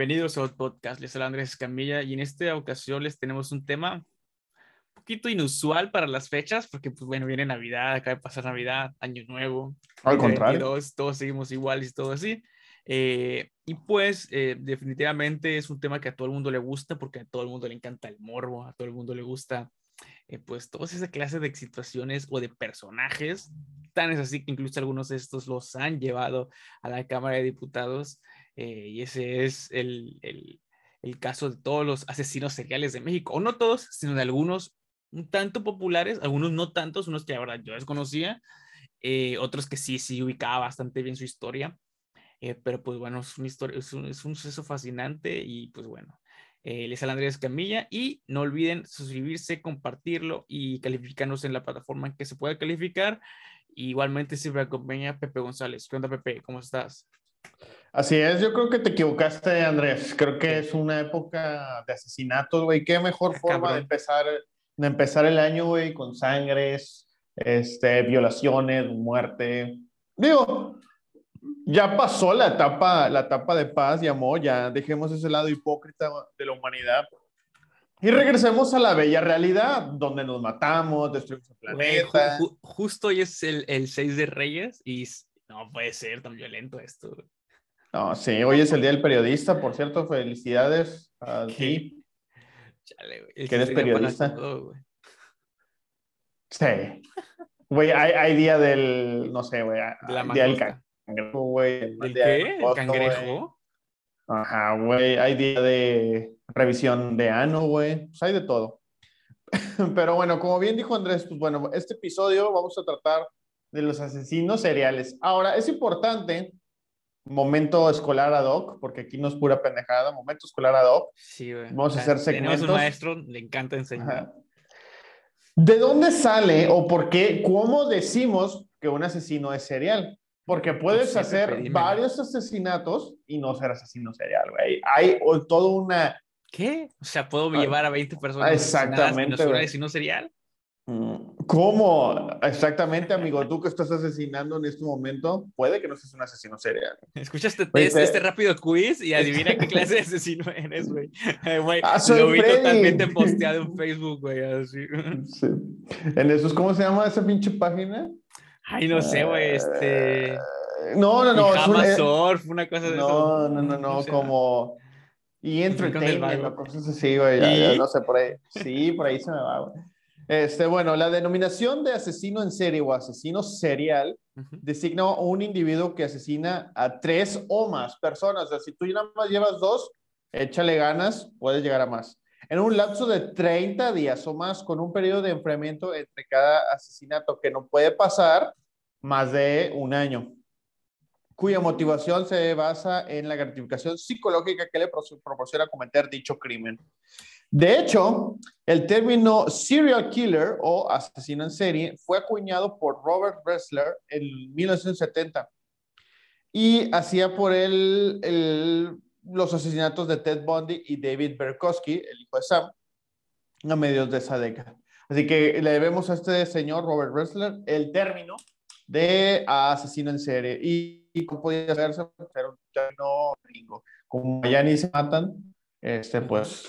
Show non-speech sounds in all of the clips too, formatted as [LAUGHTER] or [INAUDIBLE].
Bienvenidos a otro podcast. Les habla Andrés Camilla y en esta ocasión les tenemos un tema un poquito inusual para las fechas porque, pues bueno, viene Navidad, acaba de pasar Navidad, Año Nuevo. Al contrario. Todos seguimos iguales y todo así. Eh, y pues eh, definitivamente es un tema que a todo el mundo le gusta porque a todo el mundo le encanta el morbo, a todo el mundo le gusta eh, pues todas esa clase de situaciones o de personajes. Tan es así que incluso algunos de estos los han llevado a la Cámara de Diputados eh, y ese es el, el, caso de todos los asesinos seriales de México, o no todos, sino de algunos un tanto populares, algunos no tantos, unos que la verdad yo desconocía, eh, otros que sí, sí ubicaba bastante bien su historia. pero pues bueno, es una historia, es un, es un suceso fascinante y pues bueno, eh, les habla Andrés Camilla y no olviden suscribirse, compartirlo y calificarnos en la plataforma en que se pueda calificar. igualmente siempre acompaña Pepe González. ¿Qué onda, Pepe? ¿Cómo estás? Así es, yo creo que te equivocaste, Andrés. Creo que es una época de asesinatos, güey. Qué mejor ah, forma de empezar, de empezar el año, güey, con sangres, este, violaciones, muerte. Digo, ya pasó la etapa, la etapa de paz y amor, ya dejemos ese lado hipócrita de la humanidad y regresemos a la bella realidad, donde nos matamos, destruimos el planeta. justo hoy es el, el 6 de Reyes y no puede ser tan violento esto. No, sí, hoy es el Día del Periodista, por cierto, felicidades a [LAUGHS] ti. Chale, güey. Que eres periodista. sí. Güey, hay, hay, día del, no sé, güey, día del, cangrejo, güey. ¿El qué? ¿El cangrejo? Ajá, güey. Hay día de revisión de ano, güey. Pues hay de todo. [LAUGHS] Pero bueno, como bien dijo Andrés, pues bueno, este episodio vamos a tratar de los asesinos seriales. Ahora, es importante, momento escolar ad hoc, porque aquí no es pura pendejada, momento escolar ad hoc. Sí, güey. Vamos a hacer segmentos. Tenemos un maestro, le encanta enseñar. ¿De dónde sale o por qué, cómo decimos que un asesino es serial? Porque puedes hacer varios asesinatos y no ser asesino serial, güey. Hay todo una... ¿Qué? O sea, ¿puedo llevar a 20 personas Exactamente, un asesino serial? ¿Cómo? Exactamente, amigo. Tú que estás asesinando en este momento, puede que no seas un asesino serial. Escuchaste este, este, rápido quiz y adivina qué clase de asesino eres, güey. Ah, lo vi totalmente posteado en Facebook, güey. Así. Sí. En esos, ¿cómo se llama esa pinche página? Ay, no sé, güey, este... No, no, no. Es un, surf, una cosa de no, eso. No, no, no, como... Y entertainment, cosas así, güey, ya, no sé, por ahí. Sí, por ahí se me va, güey. Este, bueno, la denominación de asesino en serie o asesino serial designa a un individuo que asesina a tres o más personas. O sea, si tú nada más llevas dos, échale ganas, puedes llegar a más en un lapso de 30 días o más con un periodo de enfriamiento entre cada asesinato que no puede pasar más de un año, cuya motivación se basa en la gratificación psicológica que le proporciona cometer dicho crimen. De hecho, el término serial killer o asesino en serie fue acuñado por Robert Ressler en 1970 y hacía por él el los asesinatos de Ted Bundy y David Berkowski, el hijo de Sam, a medios de esa década. Así que le debemos a este señor Robert Ressler el término de asesino en serie. Y, y como podía hacerse, pero ya no gringo. Como ya ni se matan, este, pues,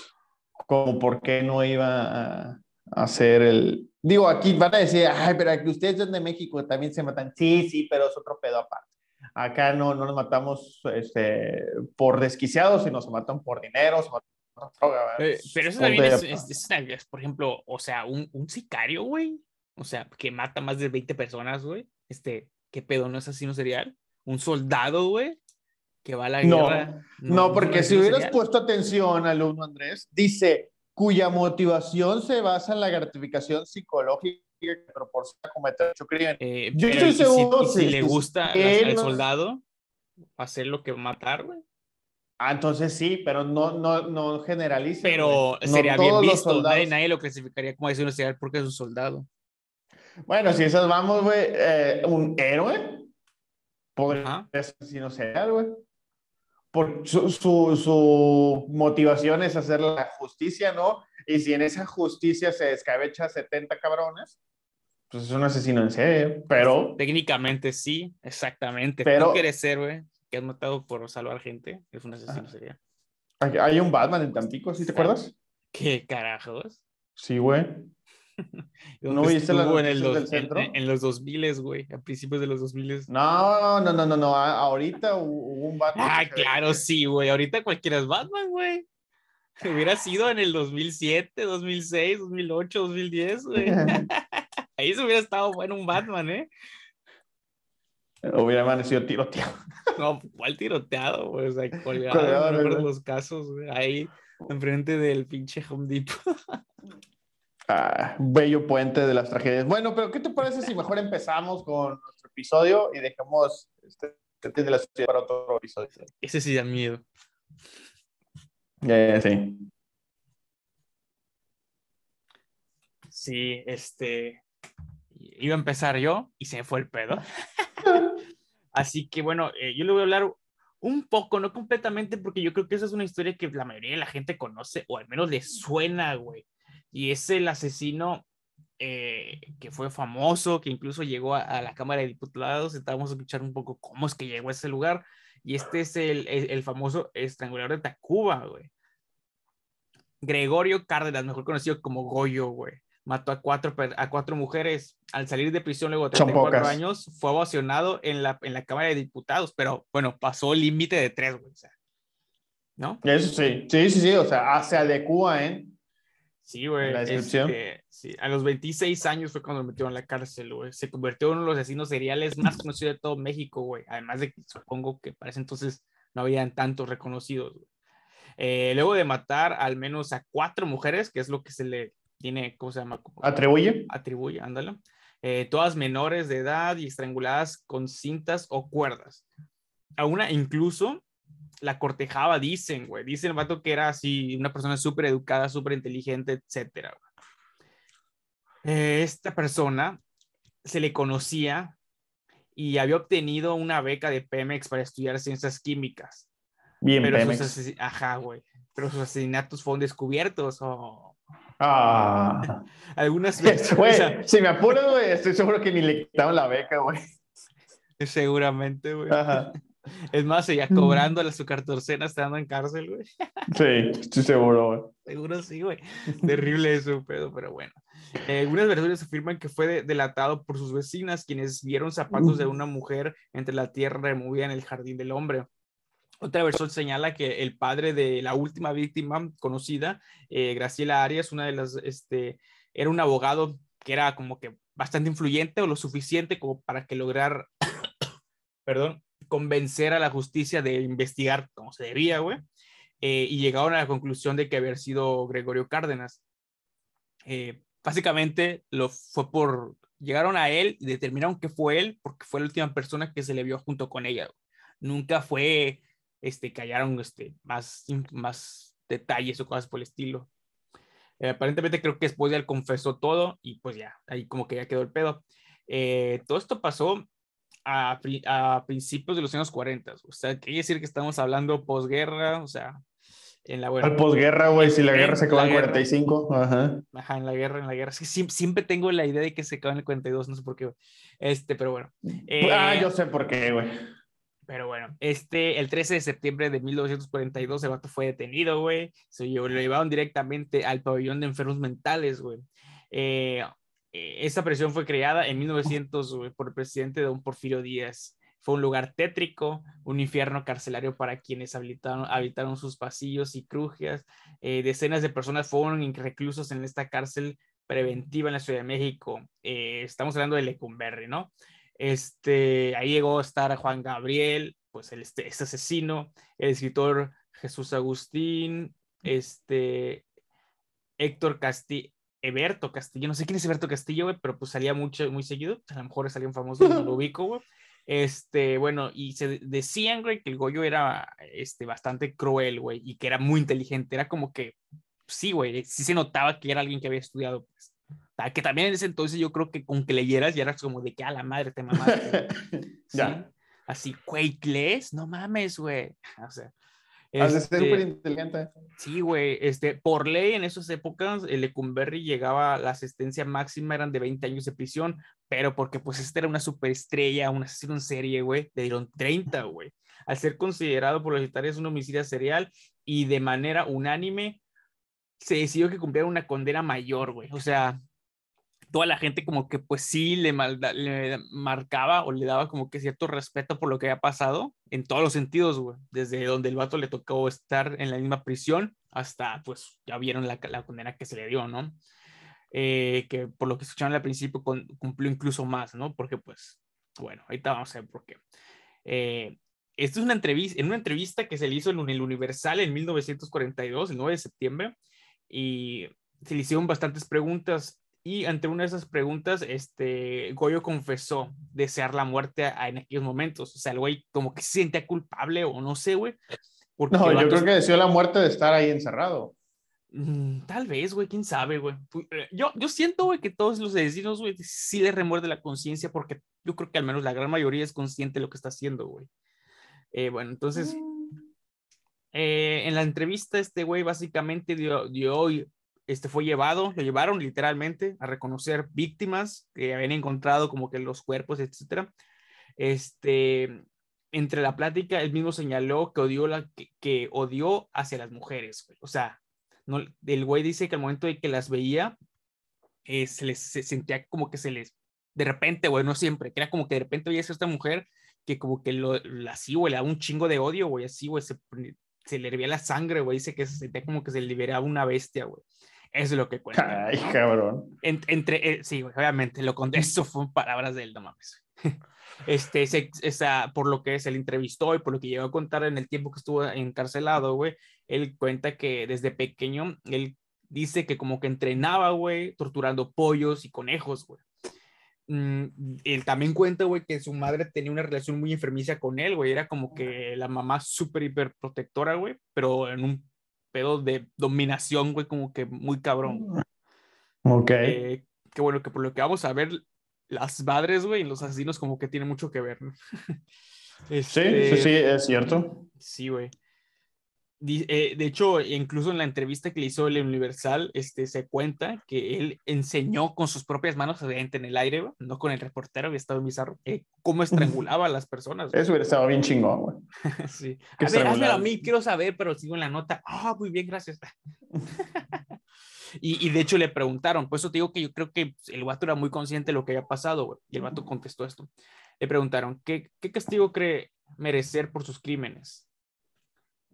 como por qué no iba a hacer el... Digo, aquí van a decir, ay, pero que ustedes son de México también se matan. Sí, sí, pero es otro pedo aparte. Acá no, no nos matamos este, por desquiciados, sino se matan por dinero, se matan por droga. Eh, pero eso también es, por ejemplo, o sea, un, un sicario, güey. O sea, que mata más de 20 personas, güey. Este, ¿qué pedo no es asesino serial? Un soldado, güey, que va a la guerra. No, no, porque si hubieras puesto atención, alumno Andrés, dice, cuya motivación se basa en la gratificación psicológica que proporciona cometer dicho crimen. Eh, Yo estoy seguro si, si, le gusta al soldado hacer lo que matar, güey. Ah, entonces sí, pero no, no, no generaliza. Pero sería bien visto. Nadie, nadie, lo clasificaría como asesino serial porque es un soldado. Bueno, si esas vamos, güey, eh, un héroe podría ser asesino serial, güey. Por su, su, su, motivación es hacer la justicia, ¿no? Y si en esa justicia se descabecha 70 cabrones, pues es un asesino en serie, pero... Técnicamente sí, exactamente. Pero... ¿Tú quieres ser, güey? Que has matado por salvar gente, es un asesino serial. Hay un Batman en Tampico, ¿sí te acuerdas? ¿Qué carajos? Sí, güey. [LAUGHS] ¿No viste la en, el del centro? En, los 2000, güey, a principios de los 2000. No, no, no, no, no. Ahorita hubo un Batman. Ah, claro, sí, güey. Ahorita cualquiera es Batman, güey. [LAUGHS] Hubiera sido en el 2007, 2006, 2008, 2010, güey. [LAUGHS] Ahí se hubiera estado bueno un Batman, ¿eh? Hubiera amanecido tiroteado. No, ¿cuál tiroteado? Pues, ahí colgado, no los casos, güey. Ahí, enfrente del pinche Home Depot. Ah, bello puente de las tragedias. Bueno, pero ¿qué te parece si mejor empezamos con nuestro episodio y dejamos este, de la ciudad para otro episodio? Ese sí da miedo. Ya, sí. Sí, este. Iba a empezar yo y se me fue el pedo. [LAUGHS] Así que bueno, eh, yo le voy a hablar un poco, no completamente, porque yo creo que esa es una historia que la mayoría de la gente conoce, o al menos le suena, güey y es el asesino eh, que fue famoso, que incluso llegó a, la Cámara de Diputados. Estábamos a escuchar un poco cómo es que llegó a ese lugar. Y este es el, el, famoso estrangulador de Tacuba, güey. Gregorio Cárdenas, mejor conocido como Goyo, güey. Mató a cuatro, a cuatro mujeres. Al salir de prisión luego de 34 años, fue ovacionado en la, en la Cámara de Diputados, pero bueno, pasó el límite de tres, güey. ¿No? Eso sí, sí, sí, sí, o sea, se adecua ¿eh? Sí, güey. Este, sí, a los 26 años fue cuando lo metieron en la cárcel, güey. Se convirtió en uno de los asesinos seriales más conocidos de todo México, güey. Además de que supongo que para ese entonces no habían tantos reconocidos, güey. Eh, luego de matar al menos a cuatro mujeres, que es lo que se le tiene, ¿cómo se llama? Atribuye. Atribuye, ándale. Eh, todas menores de edad y estranguladas con cintas o cuerdas. A una incluso la cortejaba, dicen, güey. Dicen el vato que era así, una persona súper educada, súper inteligente, etcétera. Eh, esta persona se le conocía y había obtenido una beca de Pemex para estudiar ciencias químicas. Bien, pero Pemex. Ajá, güey. Pero sus asesinatos fueron descubiertos Ah. [LAUGHS] Algunas veces. Güey, si me apuro, güey, estoy seguro que ni le quitaron la beca, güey. Seguramente, güey. Ajá. Es más, seguía cobrando su cartorcena estando en cárcel, güey. Sí, estoy seguro, güey. Seguro sí, güey. [LAUGHS] Terrible eso, pedo, pero bueno. Eh, algunas versiones afirman que fue delatado por sus vecinas, quienes vieron zapatos de una mujer entre la tierra removida en el jardín del hombre. Otra versión señala que el padre de la última víctima conocida, eh, Graciela Arias, una de las, este, era un abogado que era como que bastante influyente o lo suficiente como para que lograr, [COUGHS] perdón, convencer a la justicia de investigar como se debía, güey. Eh, y llegaron a la conclusión de que había sido Gregorio Cárdenas. Eh, básicamente lo fue por, llegaron a él y determinaron que fue él porque fue la última persona que se le vio junto con ella. Nunca fue, este, que hallaron este, más, más detalles o cosas por el estilo. Eh, aparentemente creo que después de él confesó todo y pues ya, ahí como que ya quedó el pedo. todo esto pasó a, a, principios de los años 40. O sea, quiere decir que estamos hablando posguerra, o sea, en la Al posguerra, güey, si la guerra se acabó en el 45. Ajá. Ajá, en la guerra, en la guerra. Es que siempre, siempre, tengo la idea de que se acabó en el 42, no sé por qué. Este, pero bueno. ah, yo eh, sé por qué, güey. Pero bueno, este, el 13 de septiembre de 1942, el vato fue detenido, güey. Se lo llevaron directamente al pabellón de enfermos mentales, güey. Eh, eh, esa presión fue creada en 1900 por el presidente don Porfirio Díaz. Fue un lugar tétrico, un infierno carcelario para quienes habitaron, habitaron sus pasillos y crujias. Eh, decenas de personas fueron reclusos en esta cárcel preventiva en la Ciudad de México. Eh, estamos hablando de Lecumberri, ¿no? Este, ahí llegó a estar Juan Gabriel, pues el, este, este asesino, el escritor Jesús Agustín, este, Héctor Castillo, Eberto Castillo, no sé quién es Eberto Castillo, güey, pero pues salía mucho, muy seguido, a lo mejor salía un famoso, no lo [LAUGHS] ubico, güey. Este, bueno, y se decían, güey, que el Goyo era, este, bastante cruel, güey, y que era muy inteligente, era como que, sí, güey, sí se notaba que era alguien que había estudiado, pues. Que también en ese entonces yo creo que con que leyeras ya eras como de que a la madre te mamaste. [LAUGHS] ya. Así, güey, ¿lees? No mames, güey. [LAUGHS] O sea, Has de ser súper este, inteligente. Sí, güey. Este, por ley, en esas épocas, el Lecumberri llegaba, la asistencia máxima eran de 20 años de prisión, pero porque pues este era una superestrella, un asesino en serie, güey, le dieron 30, güey. al ser considerado por los militares un homicidio serial y de manera unánime se decidió que cumpliera una condena mayor, güey. O sea, toda la gente como que pues sí le, le marcaba o le daba como que cierto respeto por lo que había pasado en todos los sentidos, güey. Desde donde el vato le tocó estar en la misma prisión hasta pues ya vieron la, la condena que se le dio, ¿no? Eh, que por lo que escucharon al principio cumplió incluso más, ¿no? Porque pues, bueno, ahorita vamos a ver por qué. Eh, esto es una entrevista, en una entrevista que se le hizo en el Universal en 1942, el 9 de septiembre, y se le hicieron bastantes preguntas y ante una de esas preguntas, este, Goyo confesó desear la muerte en aquellos momentos. O sea, el güey como que se sentía culpable o no sé, güey. No, yo creo que deseó la muerte de estar ahí encerrado. Mm, tal vez, güey, quién sabe, güey. Eh, yo, yo siento, güey, que todos los asesinos, güey, sí le remuerde la conciencia porque yo creo que al menos la gran mayoría es consciente de lo que está haciendo, güey. Eh, bueno, entonces, mm. eh, en la entrevista, este güey básicamente dio, dio este fue llevado, lo llevaron literalmente a reconocer víctimas que habían encontrado como que los cuerpos, etcétera. Este, entre la plática, él mismo señaló que odió, la, que, odió hacia las mujeres, O sea, no, el güey dice que al momento de que las veía, eh, se les sentía como que se les, de repente, güey, no siempre, que era como que de repente veía a esta mujer que como que lo, así, güey, le daba un chingo de odio, güey, así, güey, se, se le hervía la sangre, güey, dice que se sentía como que se liberaba una bestia, güey. Eso es lo que cuenta. Ay, cabrón. entre, eh, sí, obviamente, lo con eso fue [LAUGHS] palabras de él, no mames. [LAUGHS] Este, esa, por lo que se le entrevistó y por lo que llegó a contar en el tiempo que estuvo encarcelado, güey, él cuenta que desde pequeño, él dice que como que entrenaba, güey, torturando pollos y conejos, güey. Mm, él también cuenta, güey, que su madre tenía una relación muy enfermiza con él, güey. Era como que la mamá súper hiper protectora, güey, pero en un pedo de dominación, güey, como que muy cabrón. Ok. Eh, que bueno, que por lo que vamos a ver, las madres, güey, y los asesinos como que tienen mucho que ver, ¿no? sí, [LAUGHS] sí, este, sí, es cierto. Sí, güey. Eh, de hecho, incluso en la entrevista que le hizo el Universal, este, se cuenta que él enseñó con sus propias manos, obviamente en el aire, no con el reportero, había estado bizarro, eh, cómo estrangulaba a las personas. Eso hubiera estado bien chingón, güey. [LAUGHS] sí. A ver, házmelo a mí, quiero saber, pero sigo en la nota. Ah, muy bien, gracias. [LAUGHS] y, y, de hecho le preguntaron, por eso te digo que yo creo que el vato era muy consciente de lo que había pasado, güey, y el vato contestó esto. Le preguntaron, ¿qué, qué castigo cree merecer por sus crímenes?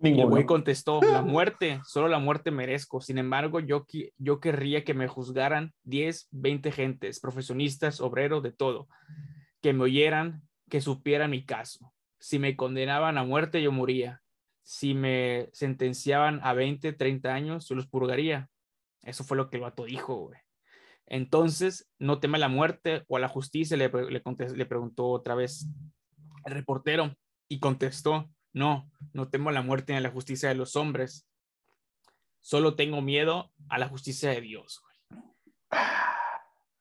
El güey contestó, la muerte, solo la muerte merezco. Sin embargo, yo, yo querría que me juzgaran 10, 20 gentes, profesionistas, obreros, de todo. Que me oyeran, que supieran mi caso. Si me condenaban a muerte, yo moría. Si me sentenciaban a 20, 30 años, yo los purgaría. Eso fue lo que el vato dijo, güey. Entonces, no teme la muerte o a la justicia, le, le, le preguntó otra vez el reportero y contestó, no, no temo la muerte ni a la justicia de los hombres. Solo tengo miedo a la justicia de Dios, güey.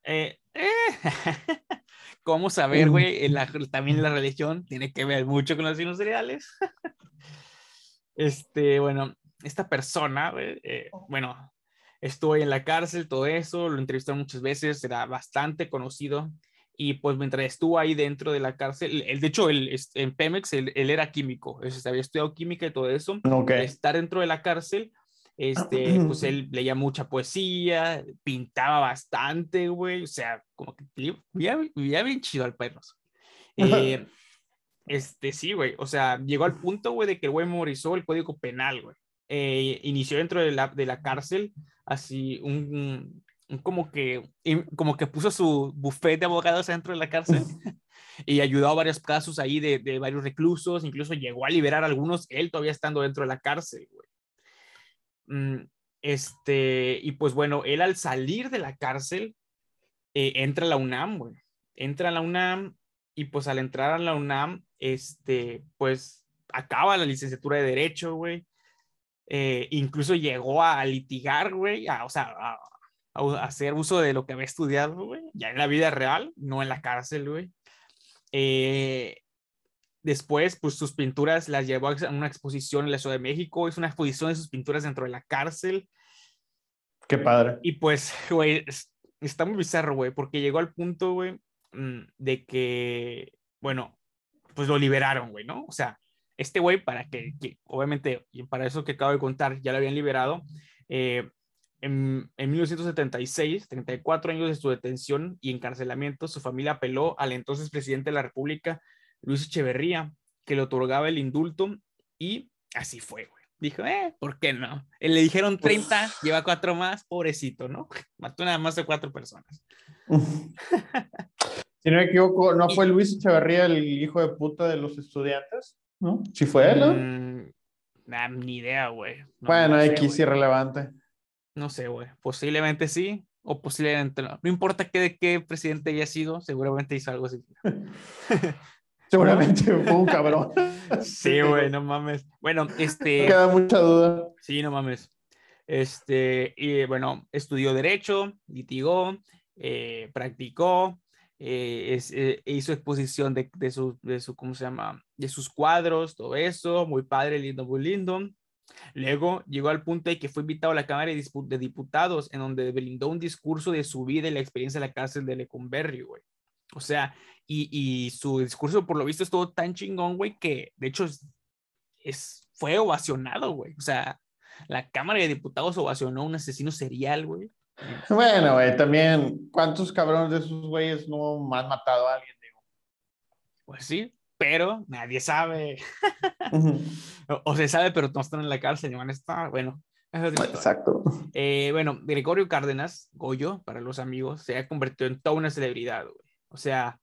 Eh, eh. [LAUGHS] ¿Cómo saber, güey? también la religión tiene que ver mucho con los asesinos seriales. [LAUGHS] este, bueno, esta persona, eh, bueno, estuvo en la cárcel, todo eso, lo entrevistaron muchas veces, era bastante conocido y pues mientras estuvo ahí dentro de la cárcel, él, de hecho, él, en Pemex, él, era químico, se había estudiado química y todo eso. Estar dentro de la cárcel, este, pues [CLEARS THROAT] él leía mucha poesía, pintaba bastante, güey, o sea, como que vivía, bien chido al perro. Eh, este, sí, güey, o sea, llegó al punto, güey, de que el güey memorizó el código penal, güey. Eh, inició dentro de la, de la cárcel así un, como que, como que puso su buffet de abogados dentro de la cárcel [LAUGHS] y ayudó a varios casos ahí de, de, varios reclusos, incluso llegó a liberar a algunos, él todavía estando dentro de la cárcel, güey. Mm, este, y pues bueno, él al salir de la cárcel, eh, entra a la UNAM, güey. Entra a la UNAM y pues al entrar a la UNAM, este, pues acaba la licenciatura de Derecho, güey. Eh, incluso llegó a litigar, güey, o sea, a, hacer uso de lo que había estudiado, güey, ya en la vida real, no en la cárcel, güey. Eh, después, pues sus pinturas las llevó a una exposición en la Ciudad de México, es una exposición de sus pinturas dentro de la cárcel. Qué padre. Y pues, [LAUGHS] güey, está muy bizarro, güey, porque llegó al punto, güey, mm, de que, bueno, pues lo liberaron, güey, ¿no? O sea, este güey, para que, obviamente, y para eso que acabo de contar, ya lo habían liberado, eh, en, en, 1976, 34 años de su detención y encarcelamiento, su familia apeló al entonces presidente de la República, Luis Echeverría, que le otorgaba el indulto y así fue, güey. Dijo, eh, ¿por qué no? Le dijeron 30, lleva cuatro más, pobrecito, ¿no? [LAUGHS] Mató nada más de cuatro personas. [LAUGHS] si no me equivoco, ¿no fue Luis Echeverría el hijo de puta de los estudiantes? ¿No? Sí fue él, ¿no? Mm, ni idea, güey. bueno, no X irrelevante. No sé, güey. Posiblemente sí, o posiblemente no. No importa qué, de qué presidente haya sido, seguramente hizo algo así. [LAUGHS] seguramente fue un cabrón. [LAUGHS] sí, güey, no mames. Bueno, este. No queda mucha duda. Sí, no mames. Este, y bueno, estudió Derecho, litigó, eh, practicó, eh, eh, hizo exposición de, de, su, de su, ¿cómo se llama? De sus cuadros, todo eso, muy padre, lindo, muy lindo. Luego llegó al punto de que fue invitado a la Cámara de Diputados, en donde brindó un discurso de su vida y la experiencia de la cárcel de Lecumberri, güey. O sea, y, y, su discurso, por lo visto, estuvo tan chingón, güey, que de hecho es, fue ovacionado, güey. O sea, la Cámara de Diputados ovacionó a un asesino serial, güey. [LAUGHS] Bueno, güey, también, ¿cuántos cabrones de esos güeyes no han matado a alguien, digo? Pues sí, pero nadie sabe. [LAUGHS] o, se sabe, pero no están en la cárcel, no van a estar. Bueno, Exacto. Eh, bueno, Gregorio Cárdenas, Goyo, para los amigos, se ha convertido en toda una celebridad, güey. O sea,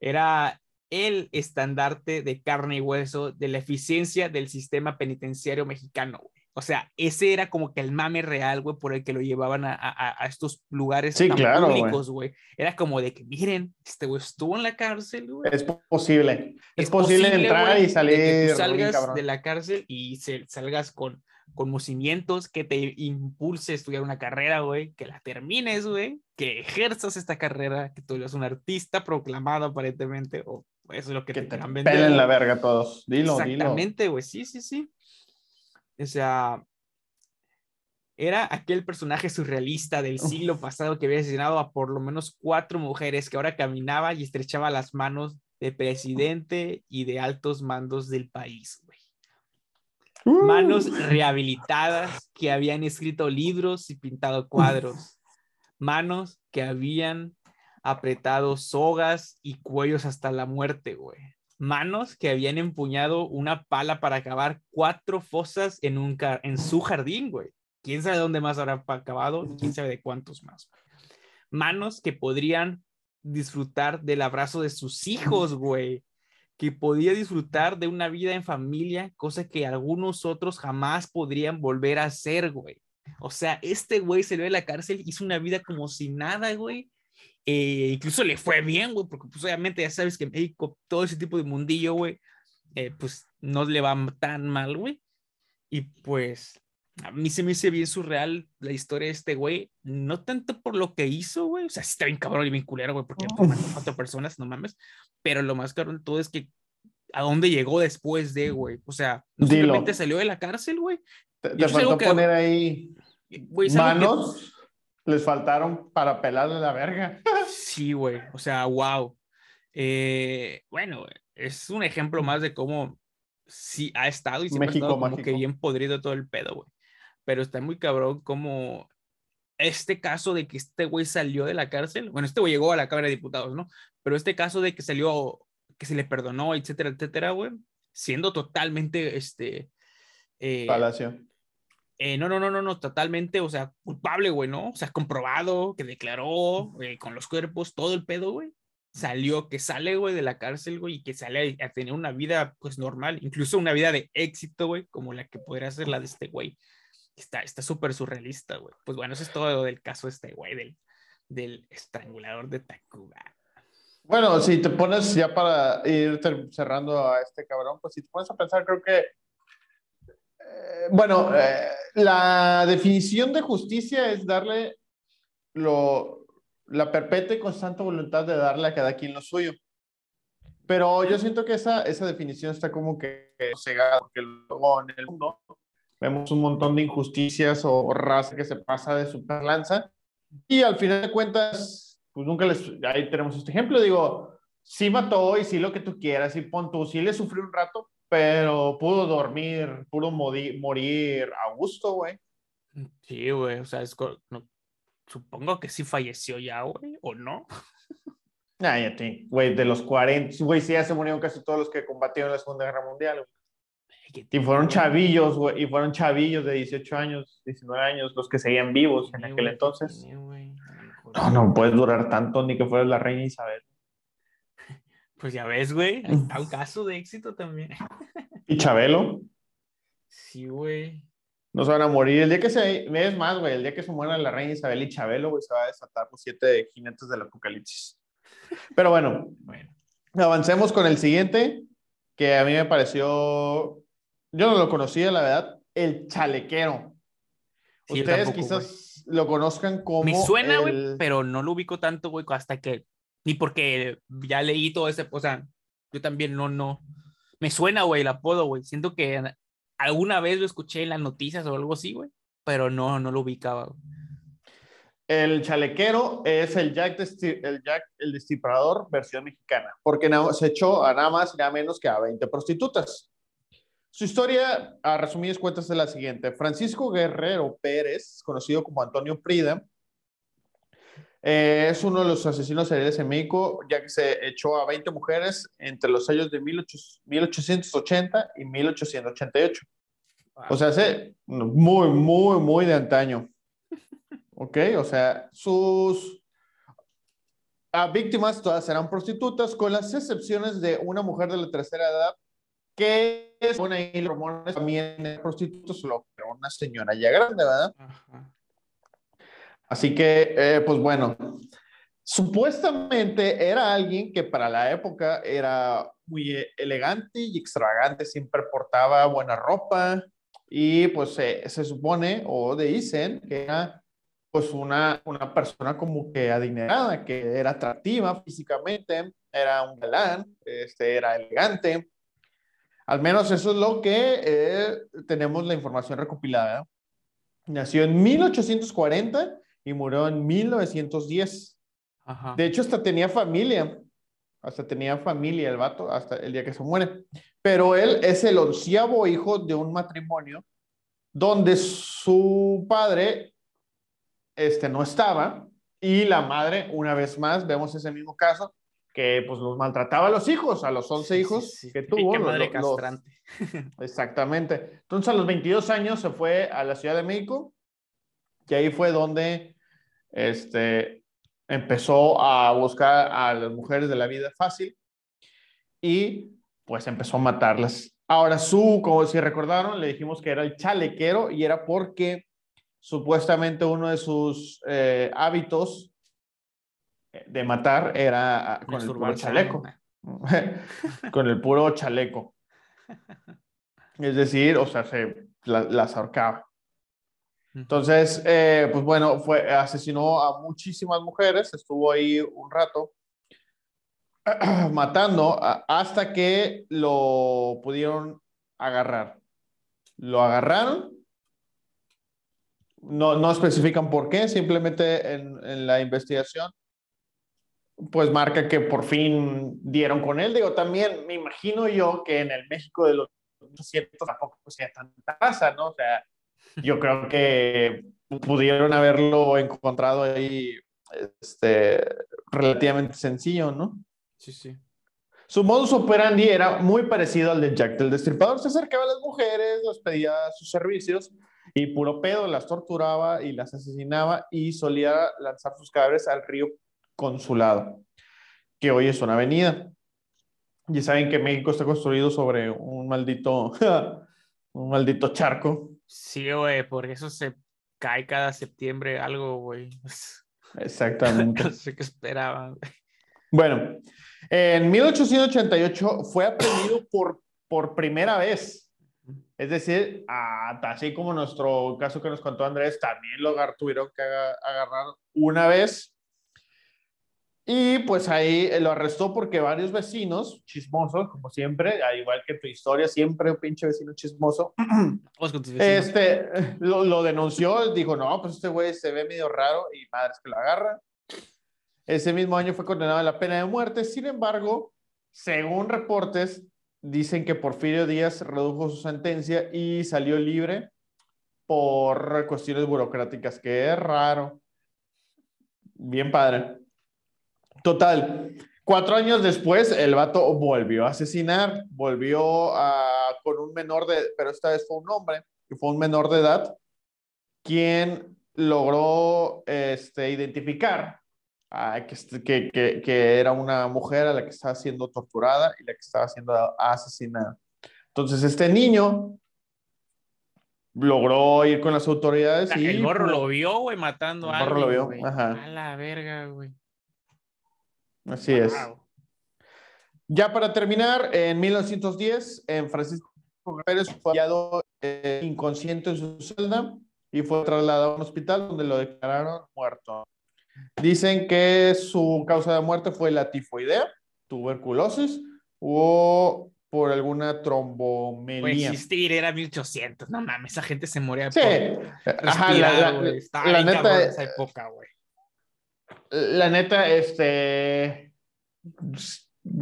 era el estandarte de carne y hueso de la eficiencia del sistema penitenciario mexicano, güey. O sea, ese era como que el mame real, güey, por el que lo llevaban a, a, estos lugares sí, claro, públicos, güey. Era como de que, miren, este güey estuvo en la cárcel, güey. Es posible. Es, posible, entrar y salir. que tú salgas de la cárcel y se, salgas con conocimientos que te impulse a estudiar una carrera, güey, que la termines, güey, que ejerzas esta carrera, que tú eres un artista proclamado aparentemente, o eso es lo que, te, te pelen la verga todos. Dilo, Exactamente, güey, sí, sí, sí. O sea, era aquel personaje surrealista del siglo pasado que había asesinado a por lo menos cuatro mujeres que ahora caminaba y estrechaba las manos de presidente y de altos mandos del país, güey. Manos uh. rehabilitadas que habían escrito libros y pintado cuadros. [LAUGHS] Manos que habían apretado sogas y cuellos hasta la muerte, güey manos que habían empuñado una pala para acabar cuatro fosas en, un en su jardín, güey. ¿Quién sabe dónde más habrá acabado? ¿Quién sabe de cuántos más? Manos que podrían disfrutar del abrazo de sus hijos, güey. Que podía disfrutar de una vida en familia, cosa que algunos otros jamás podrían volver a hacer, güey. O sea, este güey se ve de la cárcel, hizo una vida como si nada, güey. Eh, incluso le fue bien, güey, porque pues obviamente ya sabes que en México todo ese tipo de mundillo, güey, eh, pues no le va tan mal, güey. Y pues a mí se me hizo bien surreal la historia de este güey, no tanto por lo que hizo, güey, o sea, sí está bien cabrón y bien culero, güey, porque oh. mató cuatro personas, no mames, pero lo más caro de todo es que a dónde llegó después de, güey, o sea, no simplemente salió de la cárcel, güey. Te, faltó poner ahí manos les faltaron para pelarle la verga. Sí, güey. O sea, wow. Eh, bueno, es un ejemplo más de cómo sí ha estado y siempre ha estado como que bien podrido todo el pedo, güey. Pero está muy cabrón como este caso de que este güey salió de la cárcel. Bueno, este güey llegó a la Cámara de Diputados, ¿no? Pero este caso de que salió, que se le perdonó, etcétera, etcétera, güey, siendo totalmente, este... Eh, Palacio eh, no, no, no, no, no, totalmente, o sea, culpable, güey, ¿no? O sea, comprobado, que declaró eh, con los cuerpos, todo el pedo, güey. Salió, que sale, güey, de la cárcel, güey, y que sale a, tener una vida, pues, normal, incluso una vida de éxito, güey, como la que podría ser la de este güey. Está súper surrealista, güey. Pues bueno, eso es todo del caso de este güey, del, del estrangulador de Tacuba. Bueno, si te pones ya para ir cerrando a este cabrón, pues si te pones a pensar, creo que bueno, eh, la definición de justicia es darle lo, la perpetua y constante voluntad de darle a cada quien lo suyo. Pero yo siento que esa, esa definición está como que cegada, porque luego en el mundo vemos un montón de injusticias o raza que se pasa de superlanza y al final de cuentas, pues nunca les, ahí tenemos este ejemplo, digo, sí mató y sí lo que tú quieras y pon tú, sí le sufrió un rato, pero pudo dormir, pudo morir a gusto, güey. Sí, güey, o sea, es, supongo que sí falleció ya, güey, ¿o no? Ay, a ti, güey, de los 40, güey, sí, ya se murieron casi todos los que combatieron en la Segunda Guerra Mundial, güey. Y fueron chavillos, güey, y fueron chavillos de 18 años, 19 años, los que seguían vivos en aquel entonces. No, no puedes durar tanto ni que fueras la reina Isabel. Pues ya ves, güey, está un caso de éxito también. ¿Y Chabelo? Sí, güey. No se van a morir. El día que se. Es más, güey, el día que se mueran la reina Isabel y Chabelo, güey, se va a desatar los siete jinetes del apocalipsis. Pero bueno, bueno, avancemos con el siguiente, que a mí me pareció. Yo no lo conocía, la verdad. El chalequero. Ustedes quizás lo conozcan como. Me suena, güey, pero no lo ubico tanto, güey, hasta que. Ni porque ya leí todo ese. O sea, yo también no, no. Me suena, güey, el apodo, güey. Siento que alguna vez lo escuché en las noticias o algo así, güey, pero no, no lo ubicaba. El chalequero es el Jack, el Jack el destipador versión mexicana, porque se echó a nada más y nada menos que a 20 prostitutas. Su historia, a resumidas cuentas, es la siguiente. Francisco Guerrero Pérez, conocido como Antonio Prida, eh, es uno de los asesinos seriales en México, ya que se echó a 20 mujeres entre los años de 1880 y 1888. O sea, hace muy, muy, muy de antaño. ¿Ok? O sea, sus ah, víctimas todas eran prostitutas, con las excepciones de una mujer de la tercera edad que es una y también prostituta, solo que una señora ya grande, ¿verdad? Ajá. Así que, eh, pues bueno, supuestamente era alguien que para la época era muy elegante y extravagante, siempre portaba buena ropa y pues se supone o dicen que era pues una, una persona como que adinerada, que era atractiva físicamente, era un galán, este, era elegante. Al menos eso es lo que eh, tenemos la información recopilada. Nació en 1840 y murió en 1910. De hecho, hasta tenía familia. Hasta tenía familia el vato, hasta el día que se muere. Pero él es el onceavo hijo de un matrimonio donde su padre este, no estaba y la madre, una vez más, vemos ese mismo caso, que pues los maltrataba a los hijos, a los 11 hijos que tuvo. Qué madre castrante. [LAUGHS] exactamente. Entonces a los 22 años se fue a la Ciudad de México y ahí fue donde este, empezó a buscar a las mujeres de la vida fácil y pues empezó a matarlas. Ahora su, como si recordaron, le dijimos que era el chalequero y era porque supuestamente uno de sus eh, hábitos de matar era ah, con el puro chaleco. [LAUGHS] con el puro chaleco. [LAUGHS] Es decir, o sea, se las ahorcaba. Entonces, eh, pues bueno, fue, asesinó a muchísimas mujeres, estuvo ahí un rato [CLEARS THROAT] matando hasta que lo pudieron agarrar. Lo agarraron, no, no especifican por qué, simplemente en, la investigación pues marca que por fin dieron con él. Digo, también me imagino yo que en el México de los 800 tampoco sea tanta raza, ¿no? O sea, yo creo que pudieron haberlo encontrado ahí este, relativamente sencillo, ¿no? Sí, sí. Su modus operandi era muy parecido al de Jack del Destripador. Se acercaba a las mujeres, les pedía sus servicios y puro pedo las torturaba y las asesinaba y solía lanzar sus cadáveres al río Consulado, que hoy es una avenida. Y saben que México está construido sobre un maldito, [LAUGHS] un maldito charco. Sí, güey, por eso se cae cada septiembre algo, güey. [LAUGHS] Exactamente. no sé qué esperaban. Bueno, en 1888 fue aprendido por, por primera vez. Es decir, así como nuestro caso que nos contó Andrés, también lo tuvieron que agarrar una vez y pues ahí lo arrestó porque varios vecinos chismosos, como siempre, igual que tu historia, siempre un pinche vecino chismoso, [CLEARS THROAT] este, [LAUGHS] lo, lo, denunció, dijo, no, pues este güey se ve medio raro y madres que lo agarra. Ese mismo año fue condenado a la pena de muerte, sin embargo, según reportes, dicen que Porfirio Díaz redujo su sentencia y salió libre por cuestiones burocráticas, que es raro. Bien padre. Total, cuatro años después el vato volvió a asesinar, volvió a, con un menor de, pero esta vez fue un hombre, y fue un menor de edad, quien logró este, identificar que, que, que, era una mujer a la que estaba siendo torturada y la que estaba siendo asesinada. Entonces este niño logró ir con las autoridades y... El morro lo vio, güey, matando a alguien, lo vio, Ajá. A la verga, güey. Así es. Ya para terminar, en 1910, en Francisco Pérez fue hallado eh, inconsciente en su celda y fue trasladado a un hospital donde lo declararon muerto. Dicen que su causa de muerte fue la tifoidea, tuberculosis o por alguna trombomelía. Pues existir era 1800, no mames, esa gente se moría sí. Ajá, la, la, neta, esa época, güey. La neta, este,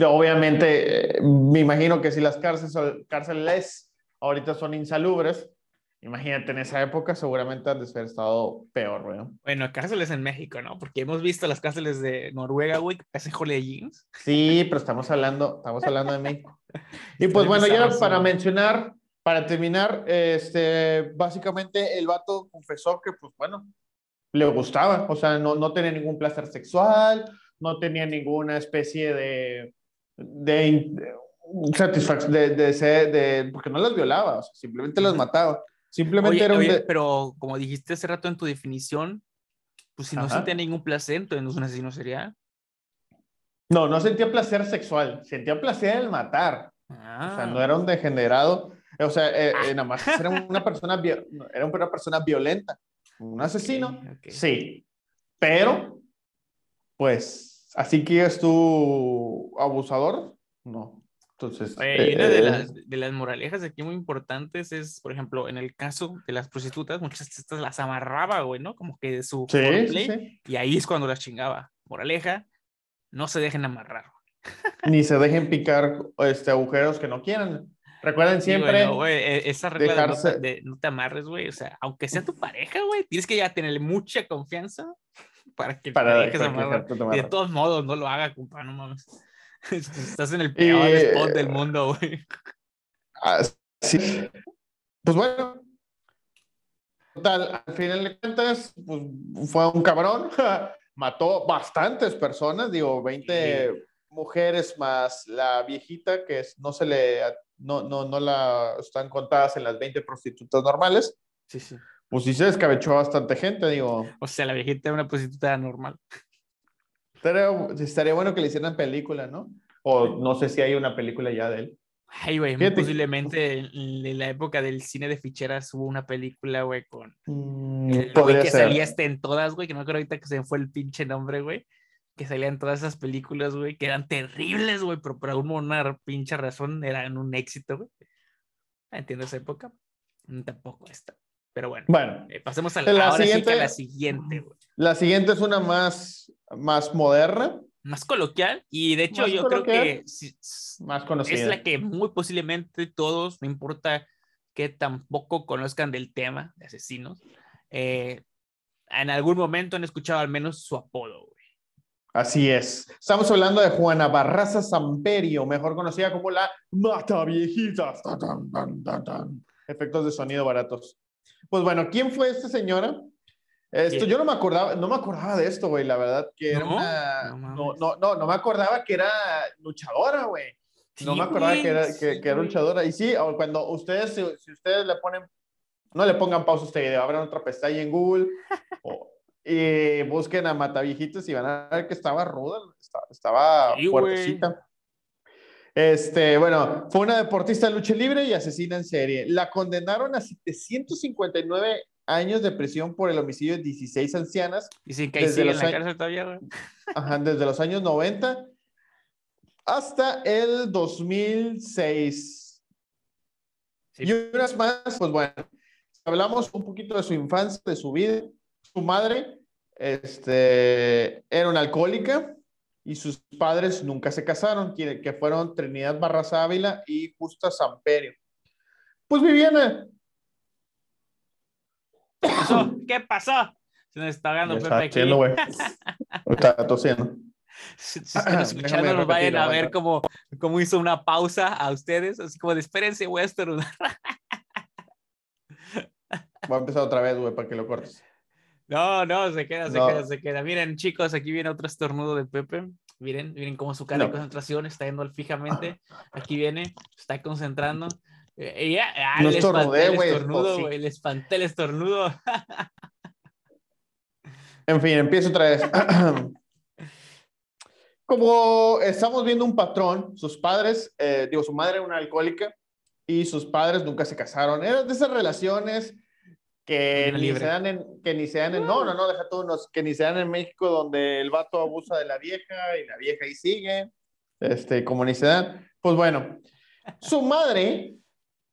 obviamente, me imagino que si las cárceles, cárceles ahorita son insalubres, Imagínate, en esa época seguramente han de haber estado peor, güey. Bueno, cárceles en México, ¿no? Porque hemos visto las cárceles de Noruega, güey, que parece jeans. Sí, pero estamos hablando, estamos hablando de México. [LAUGHS] Y pues bueno, ya para mencionar, para terminar, este, básicamente el vato confesó que, pues bueno, le gustaba, o sea, no, no tenía ningún placer sexual, no tenía ninguna especie de, de, satisfacción, de, de, de, porque no las violaba, o sea, simplemente las mataba. Simplemente era un... Pero como dijiste hace rato en tu definición, pues si no sentía ningún placer, entonces no es un asesino serial. No, no sentía placer sexual, sentía placer el matar. O sea, no era un degenerado. O sea, eh, eh, nada más era una persona, era una persona violenta. Un asesino, sí. Pero, pues, así que es tu abusador, no. Entonces, una de, eh, las, de las moralejas aquí muy importantes es, por ejemplo, en el caso de las prostitutas, muchas de estas las amarraba, güey, ¿no? Como que de su sí, y ahí es cuando las chingaba. Moraleja, no se dejen amarrar. Ni se dejen picar este, agujeros que no quieran. Recuerden siempre. E, esa regla de, no te amarres, güey. O sea, aunque sea tu pareja, güey, tienes que ya tener mucha confianza para que para, dejes amarrar. Y de todos modos, no lo haga, compa, no mames. [LAUGHS] Estás en el peor spot del mundo, güey. Sí. Pues bueno. Total, al final de cuentas, pues, fue un cabrón. [LAUGHS] Mató bastantes personas, digo, 20 mujeres más la viejita que no se le, no, no, no la están contadas en las 20 prostitutas normales. Sí, sí. Pues sí se descabechó bastante gente, digo. O sea, la viejita era una prostituta normal. Estaría, bueno que le hicieran película, ¿no? O no sé si hay una película ya de él. Ay, güey, posiblemente en la época del cine de ficheras hubo una película, güey, con mm, el güey que salía este en todas, güey, que no me acuerdo ahorita que se me fue el pinche nombre, güey, que salían todas esas películas, güey, que eran terribles, güey, pero por alguna pinche razón eran un éxito, güey. Entiendo esa época. Tampoco esta. Pero bueno, bueno eh, pasemos a la, siguiente, la siguiente, güey. La siguiente es una más, más moderna. Más coloquial, y de hecho yo creo que más conocida. es la que muy posiblemente todos, no importa que tampoco conozcan del tema de asesinos, eh, en algún momento han escuchado al menos su apodo. Así es. Estamos hablando de Juana Barraza Samperio, mejor conocida como la Mata Viejitas. Efectos de sonido baratos. Pues bueno, ¿quién fue esta señora? Esto, yo no me acordaba, no me acordaba de esto, güey, la verdad, que era ¿No? una... No, no, no, no, me acordaba que era luchadora, güey. no me acordaba que era, que, que, era luchadora. Y sí, cuando ustedes, si, si, ustedes le ponen, no le pongan pausa a este video, abran otra pestaña en Google o, y busquen a Mataviejitos y van a ver que estaba ruda, estaba, estaba fuertecita. Este, bueno, fue una deportista de lucha libre y asesina en serie. La condenaron a 759 años de prisión por el homicidio de 16 ancianas. Y sin que desde los en la cárcel todavía, Ajá, desde los años 90 hasta el 2006. Y unas más, pues bueno, hablamos un poquito de su infancia, de su vida. Su madre este, era una alcohólica y sus padres nunca se casaron, que, fueron Trinidad Barras Ávila y Justa Samperio. Pues vivían... ¿Qué pasó? ¿Qué pasó? Se nos está dando Pepe aquí. [LAUGHS] Está tosiendo. Si, están [CLEARS THROAT] escuchando, nos vayan a ver cómo, cómo hizo una pausa a ustedes, así como de espérense, estornudar. Voy a empezar otra vez, güey, para que lo cortes. No, no, se queda, se queda, se queda. Miren, chicos, aquí viene otro estornudo de Pepe. Miren, miren cómo su cara de concentración está yendo fijamente. Aquí viene, está concentrando. Eh, ah, no estornudé, güey. Estornudo, güey. Le espanté el estornudo. [LAUGHS] en fin, empiezo otra vez. [CLEARS THROAT] Como estamos viendo un patrón, sus padres, eh, digo, su madre era una alcohólica y sus padres nunca se casaron. Eran de esas relaciones que ni, se dan en, que ni se dan en, no, no, no, deja tú, que ni se dan en México donde el vato abusa de la vieja y la vieja ahí sigue, este, como ni se dan. Pues bueno, su madre,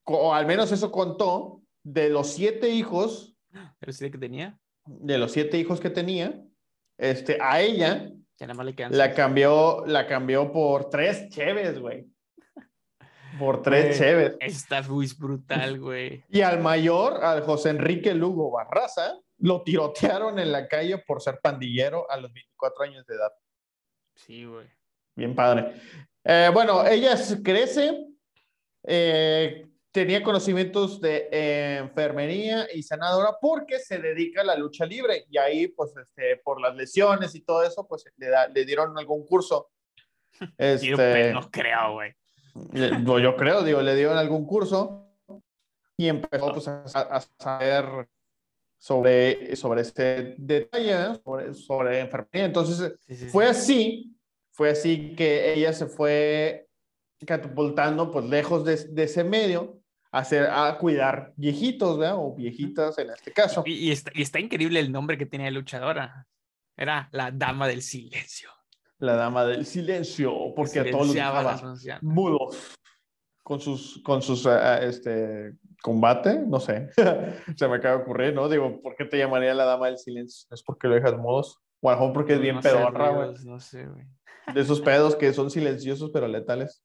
o al menos eso contó, de los siete hijos. ¿De los siete que tenía? De los siete hijos que tenía, este, a ella la cambió, la cambió por tres cheves, güey. Por tres cheves. Está muy brutal, güey. Y al mayor, al José Enrique Lugo Barraza, lo tirotearon en la calle por ser pandillero a los 24 años de edad. Sí, güey. Bien padre. Eh, bueno, ella crece, eh, tenía conocimientos de enfermería y sanadora porque se dedica a la lucha libre y ahí, pues, este, por las lesiones y todo eso, pues le, le dieron algún curso. [LAUGHS] Este, no creo, güey. Yo creo, digo, le dieron algún curso y empezó pues, a, saber sobre, sobre ese detalle, sobre, sobre enfermería. Entonces, fue así, fue así que ella se fue catapultando pues lejos de, de ese medio a, hacer, a cuidar viejitos, ¿verdad? O viejitas en este caso. Y, está, y está increíble el nombre que tenía luchadora. Era la Dama del Silencio la dama del silencio, porque a todos los mudos con sus, con sus, uh, este, combate, no sé, [LAUGHS] se me acaba de ocurrir, ¿no? Digo, ¿por qué te llamaría la dama del silencio? ¿Es porque lo dejas mudos? O a lo mejor porque es bien pedorra, güey. No sé, güey. De esos pedos que son silenciosos pero letales.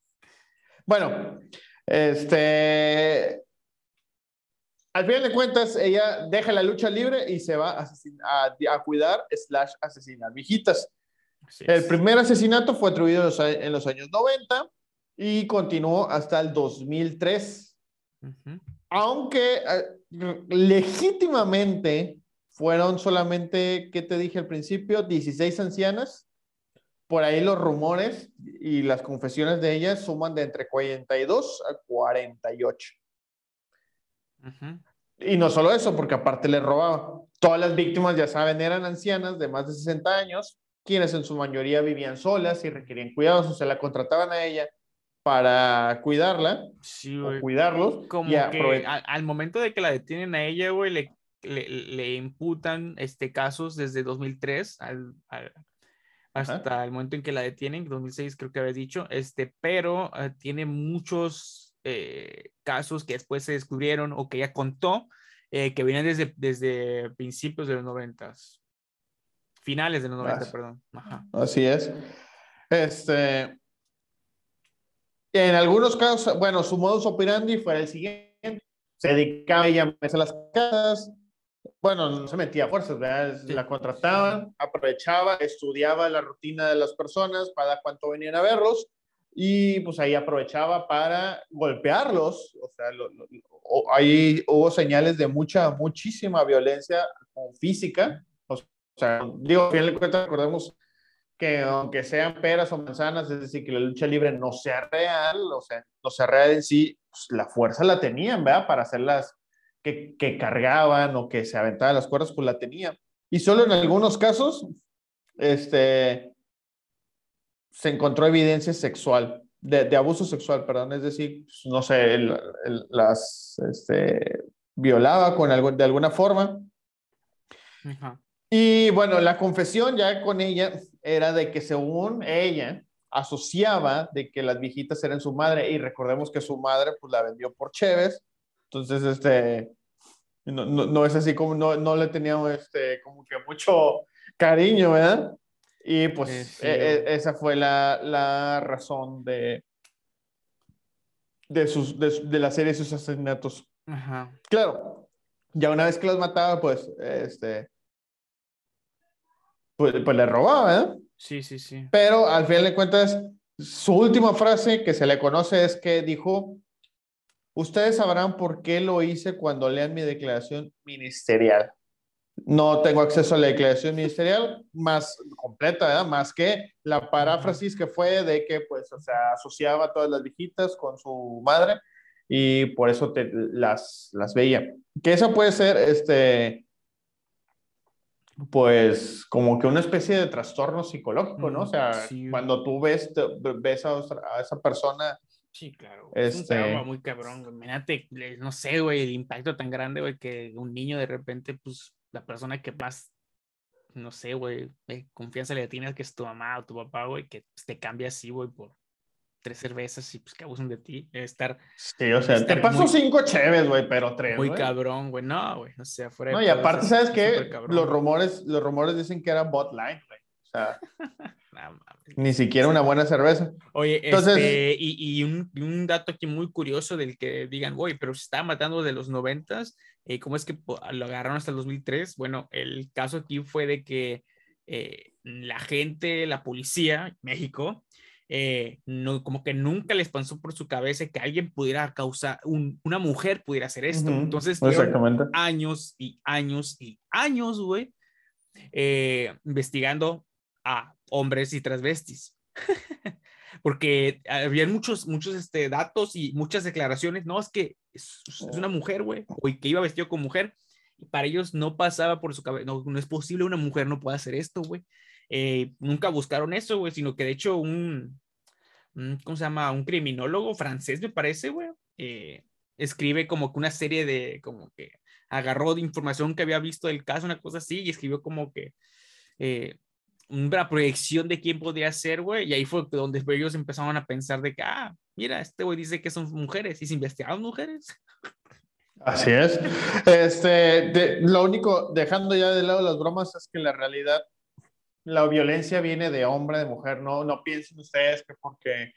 Bueno, este... Al final de cuentas, ella deja la lucha libre y se va a, a, a cuidar slash asesinar viejitas. El primer asesinato fue atribuido en los años 90 y continuó hasta el 2003. Aunque eh, legítimamente fueron solamente, ¿qué te dije al principio? 16 ancianas. Por ahí los rumores y las confesiones de ellas suman de entre 42 a 48. Y no solo eso, porque aparte le robaba. Todas las víctimas, ya saben, eran ancianas de más de 60 años quienes en su mayoría vivían solas y requerían cuidados, o sea, la contrataban a ella para cuidarla, sí, o cuidarlos. Como que al, momento de que la detienen a ella, güey, le, le, imputan este, casos desde 2003 al, hasta el momento en que la detienen, 2006 creo que había dicho, este, pero eh, tiene muchos eh, casos que después se descubrieron o que ella contó eh, que vienen desde, desde principios de los noventas. Finales de los 90, perdón. Así es. Este, en algunos casos, bueno, su modus operandi fue el siguiente. Se dedicaba ella a las casas. Bueno, no se metía a fuerzas, ¿verdad? La contrataban, aprovechaba, estudiaba la rutina de las personas para cuánto venían a verlos y pues ahí aprovechaba para golpearlos. O sea, ahí hubo señales de mucha, muchísima violencia física o sea, digo, al final de cuentas, recordemos que aunque sean peras o manzanas, es decir, que la lucha libre no sea real, o sea, no sea real en sí, pues la fuerza la tenían, ¿verdad? Para hacerlas que, que cargaban o que se aventaban las cuerdas, pues la tenían. Y solo en algunos casos, este, se encontró evidencia sexual, de, de abuso sexual, perdón, es decir, pues, no sé, el, las, este, violaba con algo, de alguna forma. Ajá. Y bueno, la confesión ya con ella era de que según ella asociaba de que las viejitas eran su madre y recordemos que su madre pues la vendió por Cheves. Entonces, este, no, no, es así como, no, no le teníamos este, como que mucho cariño, ¿verdad? Y pues e, e, esa fue la, la razón de, de, sus, de, la serie de sus asesinatos. Ajá. Claro, ya una vez que los mataba, pues, este, pues, pues le robaba, ¿eh? Sí, sí, sí. Pero al final de cuentas, su última frase que se le conoce es que dijo, ustedes sabrán por qué lo hice cuando lean mi declaración ministerial. No tengo acceso a la declaración ministerial más completa, ¿verdad? Más que la paráfrasis que fue de que, pues, o sea, asociaba a todas las viejitas con su madre y por eso te, las, las veía. Que esa puede ser, este, pues, como que una especie de trastorno psicológico, ¿no? O sea, cuando tú ves, ves a, esa persona Sí, claro. Este... Es un muy cabrón, Imagínate, no sé, güey, el impacto tan grande, güey, que un niño de repente, pues, la persona que más, no sé, güey, confianza le tienes que es tu mamá o tu papá, güey, que te cambia así, güey, por tres cervezas y pues que abusan de ti. estar. Sí, o sea, te paso cinco chéves, güey, pero tres. Muy cabrón, güey. No, güey, no sé, afuera. No, y aparte, ¿sabes qué? Los rumores, los rumores dicen que era botline, güey. O sea. [LAUGHS] Ni siquiera una buena cerveza. Oye, Entonces, este, y, y, un, un, dato aquí muy curioso del que digan, güey, pero se estaba matando de los noventas, eh, ¿cómo es que lo agarraron hasta el 2003? Bueno, el caso aquí fue de que eh, la gente, la policía, México, eh, no, como que nunca les pasó por su cabeza que alguien pudiera causar, un, una mujer pudiera hacer esto. Entonces, años y años y años, güey, investigando a hombres y transvestis. [LAUGHS] Porque había muchos, muchos este, datos y muchas declaraciones. No, es que es, una mujer, güey, o que iba vestido como mujer. Y para ellos no pasaba por su cabeza. No, no es posible, una mujer no puede hacer esto, güey. Eh, nunca buscaron eso, güey, sino que de hecho un, ¿cómo se llama? Un criminólogo francés, me parece, güey, eh, escribe como que una serie de, como que agarró de información que había visto del caso, una cosa así, y escribió como que eh, una proyección de quién podría ser, güey, y ahí fue donde ellos empezaron a pensar de que, ah, mira, este güey dice que son mujeres, y se investigaron mujeres. Así es. Este, lo único, dejando ya de lado las bromas, es que la realidad, la violencia viene de hombre, de mujer, no, no piensen ustedes que porque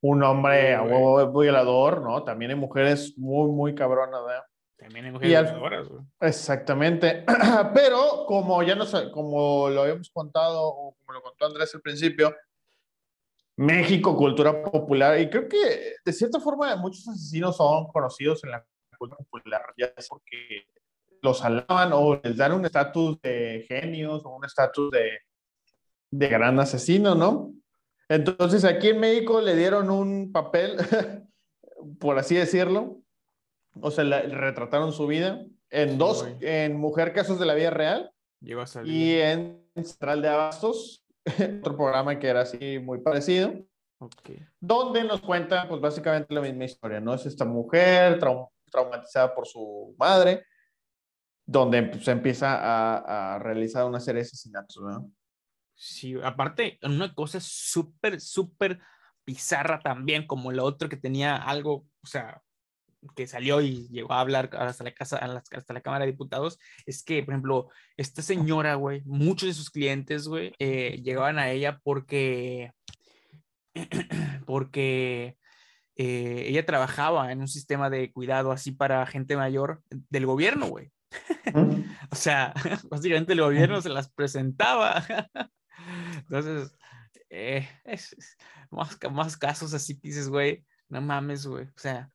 un hombre a huevo es violador, ¿no? También hay mujeres muy, muy cabronas, ¿verdad? También hay mujeres güey. Exactamente. [CLEARS THROAT] Pero como ya nos, como lo habíamos contado, o como lo contó Andrés al principio, México, cultura popular, y creo que de cierta forma muchos asesinos son conocidos en la cultura popular, ya es porque los alaban o les dan un estatus de genios o un estatus de, de gran asesino, ¿no? Entonces aquí en México le dieron un papel, [LAUGHS] por así decirlo, o sea, retrataron su vida en dos, en Mujer Casos de la Vida Real y en Central de Abastos, [LAUGHS] otro programa que era así muy parecido, donde nos cuenta pues básicamente la misma historia, ¿no? Es esta mujer traumatizada por su madre, donde se pues, empieza a, a, realizar una serie de asesinatos, ¿no? Sí, aparte, una cosa súper, súper bizarra también, como la otra que tenía algo, o sea, que salió y llegó a hablar hasta la, casa, hasta la Cámara de Diputados, es que, por ejemplo, esta señora, güey, muchos de sus clientes, güey, eh, llegaban a ella porque, [CLEARS THROAT] porque eh, ella trabajaba en un sistema de cuidado así para gente mayor del gobierno, güey. [LAUGHS] o sea, [LAUGHS] básicamente el gobierno se las presentaba. [LAUGHS] Entonces, eh, es, más, más casos así dices, güey, no mames, güey. O sea,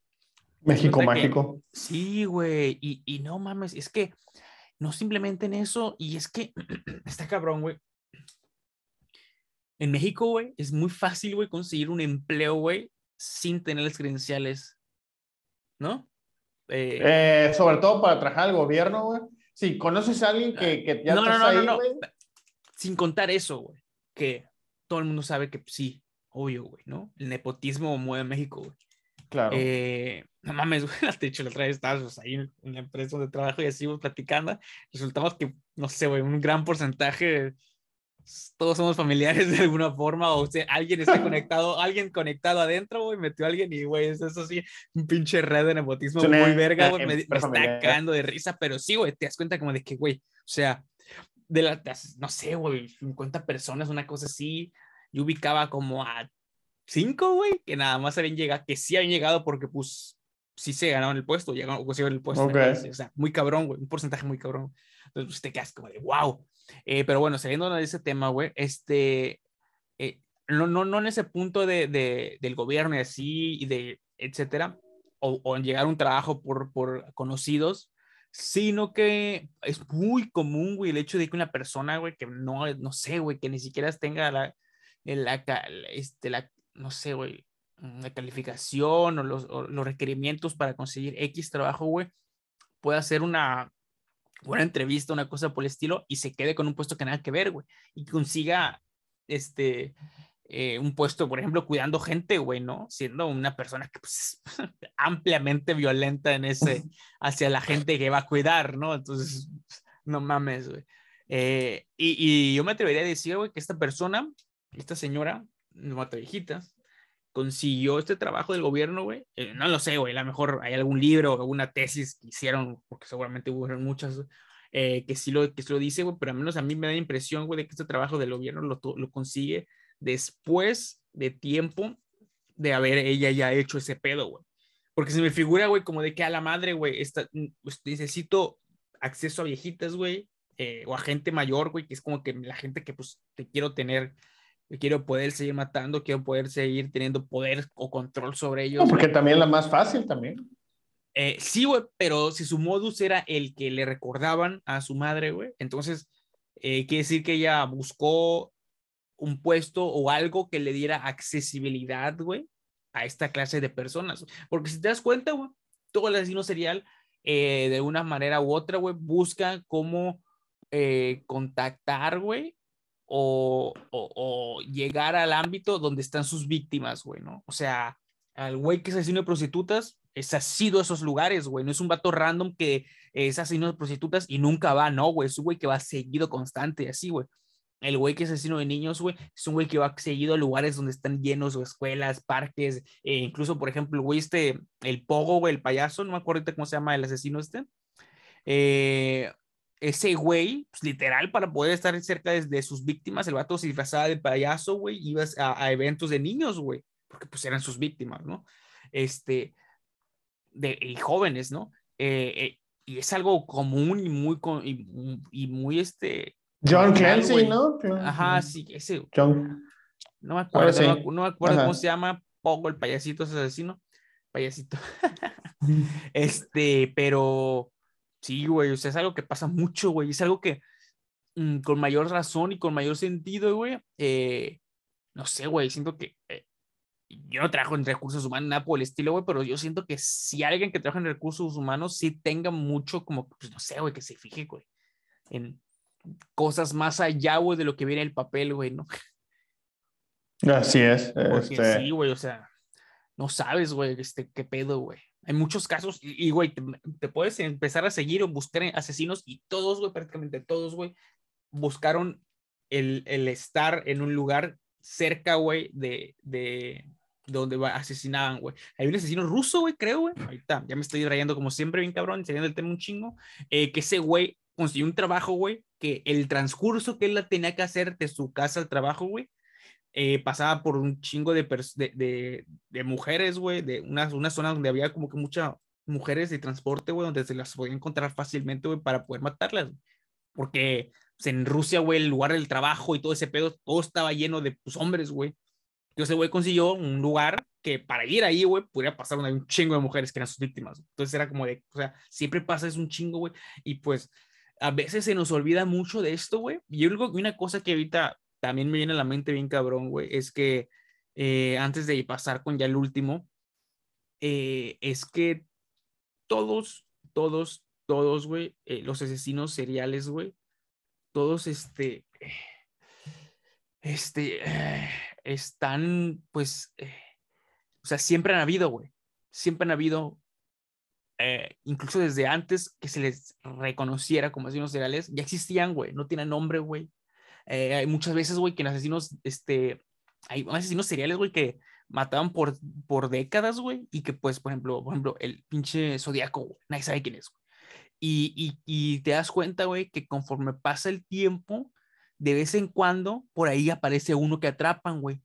México mágico. sí, güey, y, y, no mames, es que no simplemente en eso, y es que [CLEARS THROAT] está cabrón, güey. En México, güey, es muy fácil, güey, conseguir un empleo, güey, sin tener las credenciales, ¿no? Eh, eh, sobre todo para trabajar al gobierno, güey. Si conoces a alguien que, que ya no, no, no, no, Sin contar eso, güey, que todo el mundo sabe que sí, obvio, güey, ¿no? El nepotismo mueve México, güey. Claro. Eh, no mames, [LAUGHS] güey, de hecho la otra vez estábamos ahí en la empresa donde trabajo y así platicando, resultamos que, no sé, güey, un gran porcentaje, todos somos familiares de alguna forma, o sea, alguien está [LAUGHS] conectado, alguien conectado adentro, güey, metió a alguien y, güey, es eso sí, un pinche red de nepotismo muy verga, güey, me, está cagando de risa, pero sí, güey, te das cuenta como de que, güey, o sea, de las, no sé, güey, 50 personas, una cosa así, yo ubicaba como a cinco, güey, que nada más habían llegado, que sí habían llegado porque pues sí se ganaron el puesto, llegaron, consiguieron el puesto. o sea, muy cabrón, güey, un porcentaje muy cabrón. Entonces, pues, te quedas como de wow. Eh, pero bueno, saliendo de ese tema, güey, este, eh, no, no, no en ese punto de, de, del gobierno y así, y de, etcétera, o, o en llegar a un trabajo por, por conocidos, sino que es muy común, güey, el hecho de que una persona, güey, que no, no sé, güey, que ni siquiera tenga la, la, este, la no sé, güey, la calificación o los, los requerimientos para conseguir X trabajo, güey, puede hacer una buena entrevista, una cosa por el estilo, y se quede con un puesto que nada que ver, güey, y consiga, este, eh, un puesto, por ejemplo, cuidando gente, güey, ¿no? Siendo una persona que pues, [LAUGHS] ampliamente violenta en ese, [LAUGHS] hacia la gente que va a cuidar, ¿no? Entonces, no mames, güey. Eh, y, y, yo me atrevería a decir, güey, que esta persona, esta señora, no mata viejitas, consiguió este trabajo del gobierno, güey. Eh, no lo sé, güey, a lo mejor hay algún libro o alguna tesis que hicieron, porque seguramente hubo muchas, que sí lo, que sí lo dice, güey, pero al menos a mí me da la impresión, güey, de que este trabajo del gobierno lo, lo consigue después de tiempo de haber ella ya hecho ese pedo, güey. Porque se me figura, güey, como de que a la madre, güey, pues, necesito acceso a viejitas, güey, eh, o a gente mayor, güey, que es como que la gente que pues te quiero tener, quiero poder seguir matando, quiero poder seguir teniendo poder o control sobre ellos. porque también la más fácil también. Eh, sí, güey, pero si su modus era el que le recordaban a su madre, güey, entonces eh, quiere decir que ella buscó un puesto o algo que le diera accesibilidad, güey, a esta clase de personas. Porque si te das cuenta, güey, todo el asesino serial, eh, de una manera u otra, güey, busca cómo eh, contactar, güey, o, o, llegar al ámbito donde están sus víctimas, güey, ¿no? O sea, al güey que es asesino de prostitutas, es así de esos lugares, güey, no es un vato random que es asesino de prostitutas y nunca va, no, güey, es un güey que va seguido, constante, así, güey el güey que es asesino de niños, güey, es un güey que va seguido a lugares donde están llenos o escuelas, parques, e incluso, por ejemplo, el güey este, el pogo, güey, el payaso, no me acuerdo cómo se llama el asesino este. Eh, ese güey, pues, literal, para poder estar cerca de, sus víctimas, el vato se disfrazaba de payaso, güey, iba a, eventos de niños, güey, porque pues eran sus víctimas, ¿no? Este, de, y jóvenes, ¿no? Eh, eh, y es algo común y muy, y muy, este, John Clancy, ¿no? Ajá, sí, ese. John. No me acuerdo, no, me acuerdo cómo se llama, Pogo, el payasito ese asesino. Payasito. [LAUGHS] [LAUGHS] este, pero sí, güey, o sea, es algo que pasa mucho, güey, es algo que mm, con mayor razón y con mayor sentido, güey, eh, no sé, güey, siento que eh, yo no trabajo en recursos humanos, nada por el estilo, güey, pero yo siento que si alguien que trabaja en recursos humanos sí tenga mucho como, pues no sé, güey, que se fije, güey, en cosas más allá, güey, de lo que viene el papel, güey, ¿no? Así es. Porque este sí, güey, o sea, no sabes, güey, este, qué pedo, güey. Hay muchos casos, y, güey, te, puedes empezar a seguir o buscar asesinos, y todos, güey, prácticamente todos, güey, buscaron el, el, estar en un lugar cerca, güey, de, de, donde asesinaban, güey. Hay un asesino ruso, güey, creo, güey. Ahí está, ya me estoy rayando como siempre, bien cabrón, enseñando el tema un chingo. Eh, que ese güey consiguió un trabajo, güey, que el transcurso que él tenía que hacer de su casa al trabajo, güey, eh, pasaba por un chingo de, de, de, mujeres, güey, de una, una zona donde había como que muchas mujeres de transporte, güey, donde se las podía encontrar fácilmente, güey, para poder matarlas. Porque pues, en Rusia, güey, el lugar del trabajo y todo ese pedo, todo estaba lleno de pues, hombres, güey. Entonces, güey consiguió un lugar que para ir ahí, güey, pudiera pasar un chingo de mujeres que eran sus víctimas. Entonces era como de, o sea, siempre pasa es un chingo, güey. Y pues a veces se nos olvida mucho de esto, güey. Y una cosa que ahorita también me viene a la mente bien cabrón, güey, es que eh, antes de pasar con ya el último, eh, es que todos, todos, todos, güey, eh, los asesinos seriales, güey, todos, este, este, están, pues, o sea, siempre han habido, güey, siempre han habido eh, incluso desde antes que se les reconociera como asesinos seriales, ya existían, güey, no tienen nombre, güey. Eh, hay muchas veces, güey, que en asesinos, este, hay asesinos seriales, güey, que mataban por, por décadas, güey, y que, pues, por ejemplo, por ejemplo, el pinche Zodíaco, nadie sabe quién es, güey. Y, y, te das cuenta, güey, que conforme pasa el tiempo, de vez en cuando por ahí aparece uno que atrapan, güey.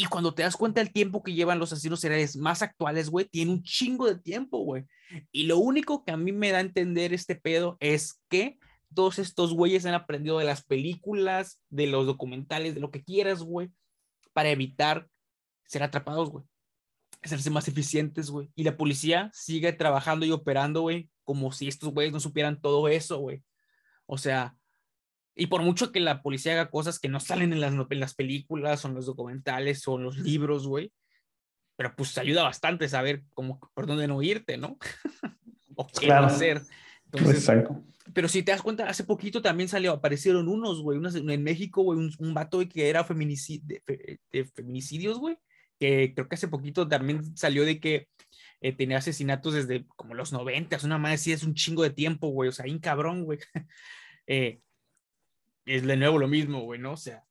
Y cuando te das cuenta del tiempo que llevan los asesinos seriales más actuales, güey, tiene un chingo de tiempo, güey. Y lo único que a mí me da a entender este pedo es que todos estos güeyes han aprendido de las películas, de los documentales, de lo que quieras, güey, para evitar ser atrapados, güey. Hacerse más eficientes, güey. Y la policía sigue trabajando y operando, güey, como si estos güeyes no supieran todo eso, güey. O sea, y por mucho que la policía haga cosas que no salen en las, en las películas o en los documentales o en los libros, güey, pero pues ayuda bastante saber cómo, por dónde no irte, ¿no? [LAUGHS] o qué hacer. Exacto. Pero si te das cuenta, hace poquito también salió, aparecieron unos, güey, en México, güey, un, un vato que era de, feminicidios, güey, que creo que hace poquito también salió de que eh, tenía asesinatos desde como los 90, una madre sí es un chingo de tiempo, güey, o sea, un cabrón, güey. [LAUGHS] eh, es de nuevo lo mismo, güey, ¿no? O sea,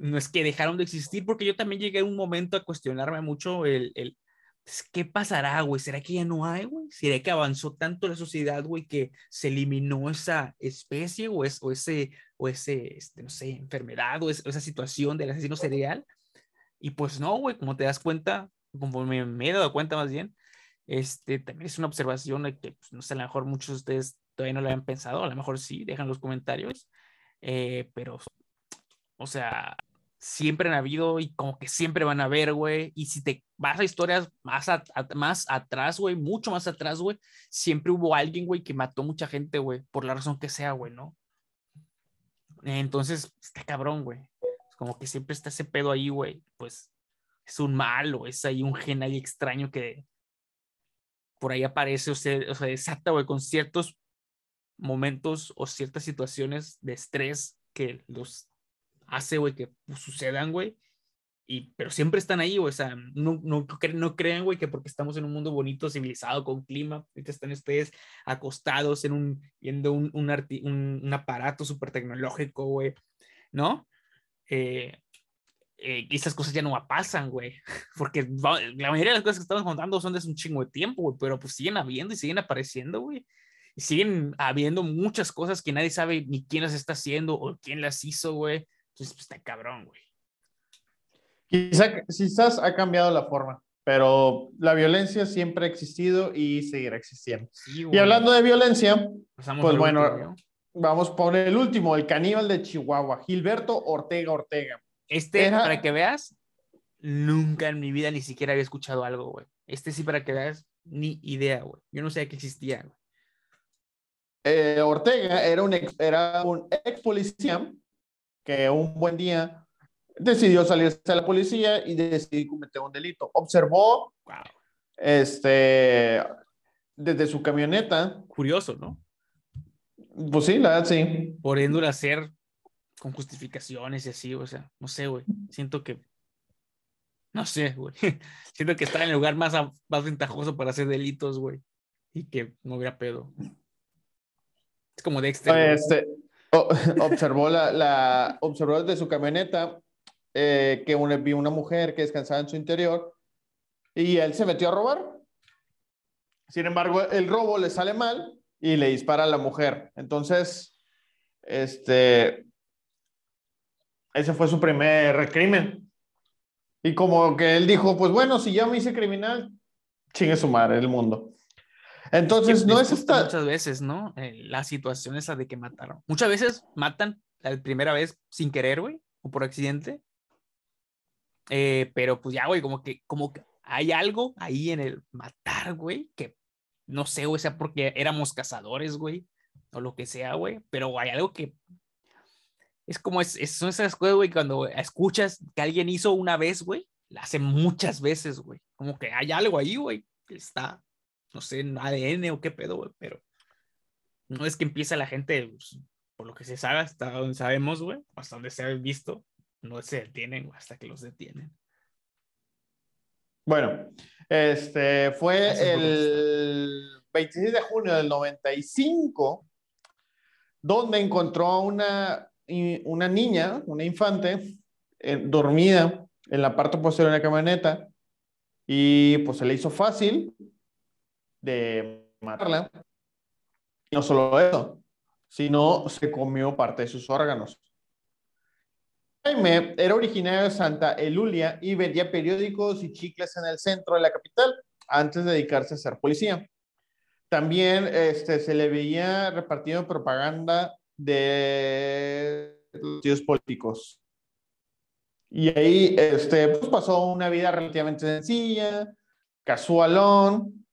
no es que dejaron de existir, porque yo también llegué a un momento a cuestionarme mucho el, el pues, ¿qué pasará, güey? ¿Será que ya no hay, güey? ¿Será que avanzó tanto la sociedad, güey, que se eliminó esa especie o, es, o ese, o ese, este, no sé, enfermedad o, esa situación del asesino serial? Y pues no, güey, como te das cuenta, como me, me he dado cuenta más bien, este, también es una observación que, pues, no sé, a lo mejor muchos de ustedes todavía no lo habían pensado, a lo mejor sí, dejan los comentarios, eh, pero, o sea, siempre han habido y como que siempre van a haber, güey. Y si te vas a historias más, más atrás, güey, mucho más atrás, güey, siempre hubo alguien, güey, que mató mucha gente, güey, por la razón que sea, güey, ¿no? Entonces, está cabrón, güey. Como que siempre está ese pedo ahí, güey. Pues es un malo, es ahí un gen ahí extraño que por ahí aparece o se, o güey, con ciertos momentos o ciertas situaciones de estrés que los hace, güey, que sucedan, güey. Y, pero siempre están ahí. O sea, no, no, no crean, güey, que porque estamos en un mundo bonito, civilizado, con clima, que están ustedes acostados en un, viendo un, un, aparato súper tecnológico, güey, ¿no? Eh, eh, esas cosas ya no pasan, güey. [LAUGHS] Porque la mayoría de las cosas que estamos contando son de un chingo de tiempo, pero pues siguen habiendo y siguen apareciendo, güey. Siguen habiendo muchas cosas que nadie sabe ni quién las está haciendo o quién las hizo, güey. Entonces, pues está cabrón, güey. quizás ha cambiado la forma, pero la violencia siempre ha existido y seguirá existiendo. y hablando de violencia, pues bueno, vamos por el último, el caníbal de Chihuahua, Gilberto Ortega Ortega. Este, para que veas, nunca en mi vida ni siquiera había escuchado algo, güey. Este sí, para que veas, ni idea, güey. Yo no sabía que existía, güey. Eh, Ortega era un, era un ex policía que un buen día decidió salirse a la policía y decidió cometer un delito. Observó este, desde su camioneta. Curioso, ¿no? Pues sí, la verdad sí. Poniéndole a hacer con justificaciones y así, o sea, no sé, güey. Siento que. No sé, güey. [LAUGHS] Siento que está en el lugar más, más ventajoso para hacer delitos, güey. Y que no hubiera pedo. Es como Dexter. Este, [LAUGHS] observó, la, la, observó desde su camioneta eh, que una, vio una mujer que descansaba en su interior y él se metió a robar. Sin embargo, el robo le sale mal y le dispara a la mujer. Entonces, este, ese fue su primer crimen. Y como que él dijo, pues bueno, si ya me hice criminal, chingue su madre, el mundo. Entonces, no es esta... Muchas veces, ¿no? Eh, la situación esa de que mataron. Muchas veces matan la primera vez sin querer, güey, o por accidente. Eh, pero pues ya, güey, como que, como que hay algo ahí en el matar, güey, que no sé, güey, sea porque éramos cazadores, güey, o lo que sea, güey, pero hay algo que es como, es, son esas cosas, güey, cuando escuchas que alguien hizo una vez, güey, la hace muchas veces, güey, como que hay algo ahí, güey, que está no sé, ADN o qué pedo, güey, pero no es que empieza la gente, pues, por lo que se sabe, hasta donde sabemos, güey, hasta donde se ha visto, no se detienen, hasta que los detienen. Bueno, este fue el 26 de junio del 95, donde encontró a una, una niña, una infante, eh, dormida en la parte posterior de la camioneta, y pues se le hizo fácil de matarla Y no solo eso, sino se comió parte de sus órganos. Jaime era originario de Santa Elulia y vendía periódicos y chicles en el centro de la capital antes de dedicarse a ser policía. También este, se le veía repartiendo propaganda de partidos políticos. Y ahí este, pues pasó una vida relativamente sencilla, casualón,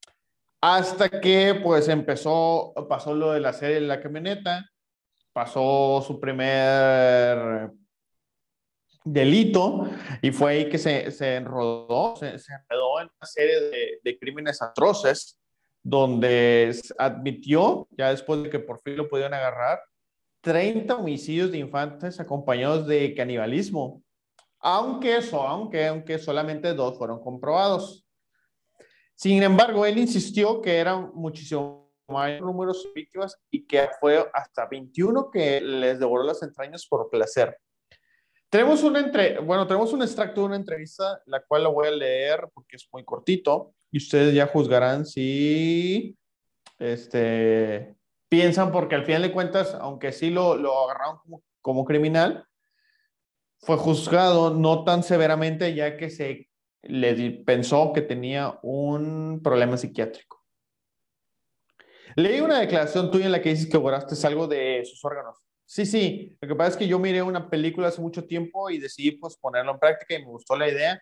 hasta que pues empezó, pasó lo de la serie de la camioneta, pasó su primer delito y fue ahí que se, se enrodó, se, se, enredó en una serie de, de, crímenes atroces donde admitió, ya después de que por fin lo pudieron agarrar, 30 homicidios de infantes acompañados de canibalismo, aunque eso, aunque, aunque solamente dos fueron comprobados. Sin embargo, él insistió que eran muchísimo mayor número de víctimas y que fue hasta 21 que les devoró las entrañas por placer. Tenemos una entre, bueno, tenemos un extracto de una entrevista, la cual lo voy a leer porque es muy cortito y ustedes ya juzgarán si este, piensan, porque al final de cuentas, aunque sí lo, lo agarraron como, como criminal, fue juzgado no tan severamente ya que se le pensó que tenía un problema psiquiátrico. Leí una declaración tuya en la que dices que borraste algo de sus órganos. Sí, sí. Lo que pasa es que yo miré una película hace mucho tiempo y decidí pues ponerlo en práctica y me gustó la idea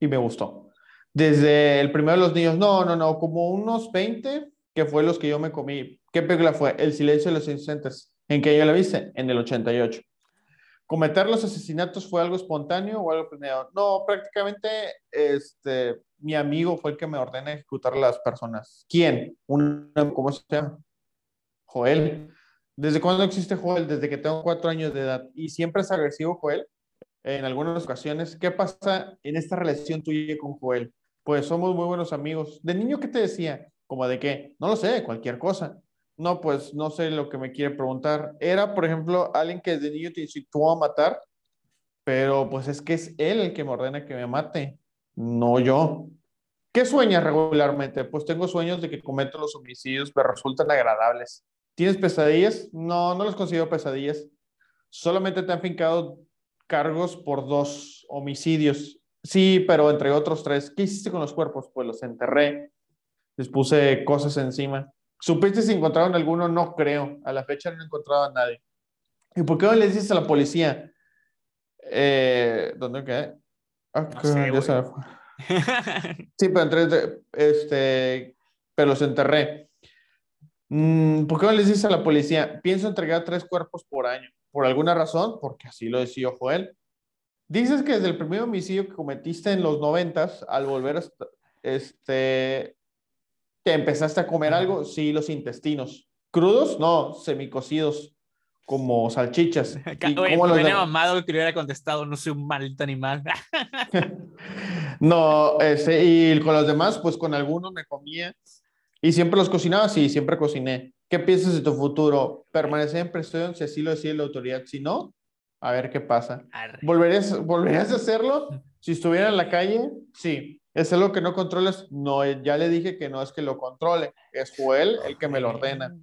y me gustó. Desde el primero de los niños, no, no, no, como unos 20, que fue los que yo me comí. ¿Qué película fue? El silencio de los inocentes. ¿En qué año la viste? En el 88. ¿Cometer los asesinatos fue algo espontáneo o algo planeado? No, prácticamente este, mi amigo fue el que me ordena ejecutar a las personas. ¿Quién? ¿Cómo se llama? Joel. ¿Desde cuándo existe Joel? Desde que tengo cuatro años de edad. Y siempre es agresivo Joel. En algunas ocasiones. ¿Qué pasa en esta relación tuya con Joel? Pues somos muy buenos amigos. ¿De niño qué te decía? ¿Como de qué? No lo sé, cualquier cosa. No, pues no sé lo que me quiere preguntar. Era, por ejemplo, alguien que desde niño te incitó a matar, pero pues es que es él el que me ordena que me mate, no yo. ¿Qué sueñas regularmente? Pues tengo sueños de que cometo los homicidios, me resultan agradables. ¿Tienes pesadillas? No, no los considero pesadillas. Solamente te han fincado cargos por dos homicidios. Sí, pero entre otros tres. ¿Qué hiciste con los cuerpos? Pues los enterré. Les puse cosas encima. ¿Supiste si encontraron alguno? No creo. A la fecha no he encontrado a nadie. ¿Y por qué no le dices a la policía? Eh, ¿Dónde quedé? Ah, no sé, sí, pero entre, este, pero los enterré. Mm, ¿Por qué no les dices a la policía? Pienso entregar tres cuerpos por año. ¿Por alguna razón? Porque así lo decidió Joel. Dices que desde el primer homicidio que cometiste en los noventas, al volver a, este, ¿te empezaste a comer algo? Sí, los intestinos. ¿Crudos? No, semicocidos, como salchichas. [LAUGHS] ¿Y Oye, cómo me hubiera mamado que hubiera contestado, no soy un maldito animal. [LAUGHS] no, ese, y con los demás, pues con algunos me comía ¿Y siempre los cocinabas? Sí, siempre cociné. ¿Qué piensas de tu futuro? ¿Permanecer en prisión si así lo decide la autoridad? Si no, a ver qué pasa. ¿Volverías, ¿Volverías a hacerlo [LAUGHS] si estuviera en la calle? Sí. ¿Es algo que no controles? No, ya le dije que no es que lo controle, es Joel el que me lo ordena.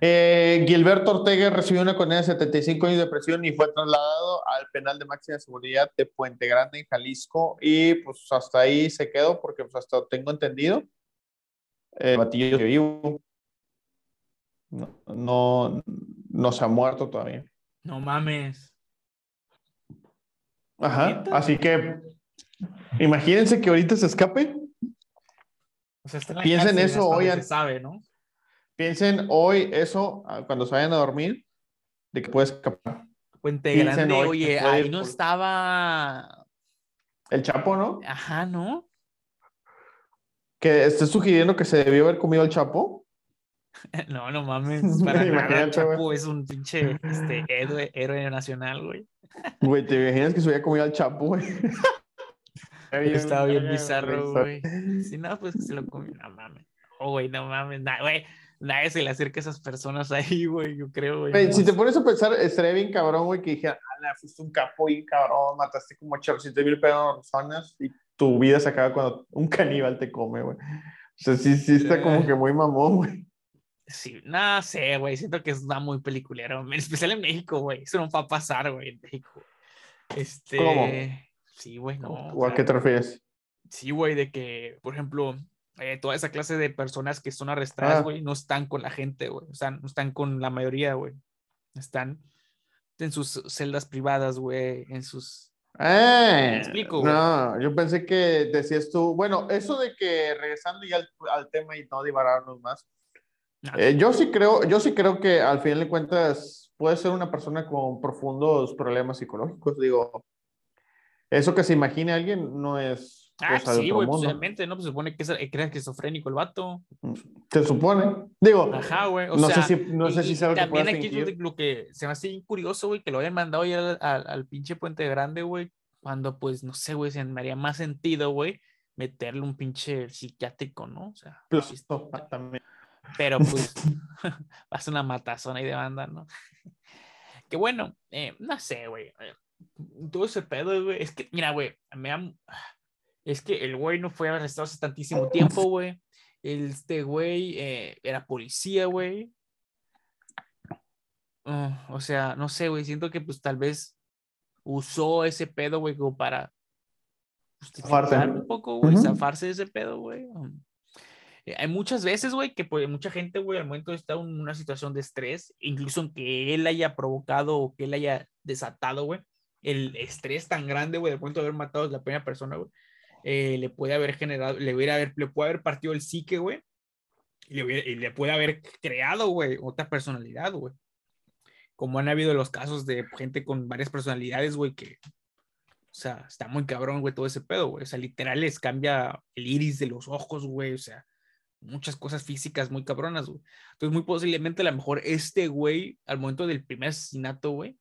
Eh, Gilberto Ortega recibió una condena de 75 años de prisión y fue trasladado al penal de máxima seguridad de Puente Grande en Jalisco y pues hasta ahí se quedó porque pues hasta tengo entendido el batillo vivo no, no, no se ha muerto todavía. No mames. Ajá, así que imagínense que ahorita se escape. Piensen eso hoy. Se sabe, ¿no? Piensen hoy eso ah, cuando se vayan a dormir, de que puedes escapar. Puente Grande, oye, ahí no estaba. El Chapo, ¿no? Ajá, ¿no? Que estés sugiriendo que se debió haber comido el Chapo. [LAUGHS] No, no mames. [LAUGHS] Para nada, el Chapo es un pinche este, héroe, héroe nacional, güey. Güey, ¿te imaginas que se hubiera comido al Chapo, güey? [LAUGHS] Estaba bien bizarro, güey. Si no, pues que se lo comió. No mames. Oh, güey, no mames. güey nadie se le acerca a esas personas ahí, [LAUGHS] güey, yo creo, güey. si te pones a pensar, estaría bien cabrón, güey, que dijera, ala, fuiste un capo bien cabrón, mataste como 800 mil personas y tu vida se acaba cuando un caníbal te come, güey. sea, sí, sí está como eh. que muy mamón, güey. Sí, no sé, güey. Siento que es muy peliculero. En especial en México, güey. Eso no va a pasar, güey, en México. Este. ¿Cómo? Sí, güey, no. ¿O a qué te refieres? Sí, güey, de que, por ejemplo, eh, toda esa clase de personas que son arrestadas, ah. güey, no están con la gente, güey. O sea, no están con la mayoría, güey. Están en sus celdas privadas, güey, en sus... Eh, explico, güey? No, yo pensé que decías tú, bueno, eso de que regresando ya al, tema y no divararnos más, eh, yo sí creo, yo sí creo que al final de cuentas puede ser una persona con profundos problemas psicológicos, digo, eso que se imagine alguien no es Ah, sí, güey, pues obviamente, ¿no? Pues se supone que, es, que era esquizofrénico el vato. Se supone. Digo, Ajá, güey. no, sé si, no sé si sabe También aquí lo que se me hace curioso, güey, que lo hayan mandado ya al, al, pinche Puente Grande, güey, cuando, pues, no sé, güey, se me haría más sentido, güey, meterle un pinche psiquiátrico, ¿no? O sea, pues, también. Pero, [LAUGHS] pues, [LAUGHS] va a ser una matazona ahí de banda, ¿no? [LAUGHS] que bueno, eh, no sé, güey. Todo ese pedo, güey, es que, mira, güey, me da es que el güey no fue arrestado hace tantísimo tiempo, güey. Este güey eh, era policía, güey. Ah, o sea, no sé, güey. Siento que pues tal vez usó ese pedo, güey, como para justificar un poco, güey, zafarse de ese pedo, güey. Eh, hay muchas veces, güey, que pues, mucha gente, güey, al momento estar en una situación de estrés, incluso aunque él haya provocado o que él haya desatado, güey, el estrés tan grande, güey, al momento de haber matado a la primera persona, güey, eh, le puede haber generado, le, hubiera haber, le puede haber partido el psique, güey, y le, puede haber creado, güey, otra personalidad, güey. Como han habido los casos de gente con varias personalidades, güey, que, o sea, está muy cabrón, güey, todo ese pedo, güey. O sea, literal les cambia el iris de los ojos, güey, o sea, muchas cosas físicas muy cabronas, güey. Entonces, muy posiblemente, a lo mejor este güey, al momento del primer asesinato, güey,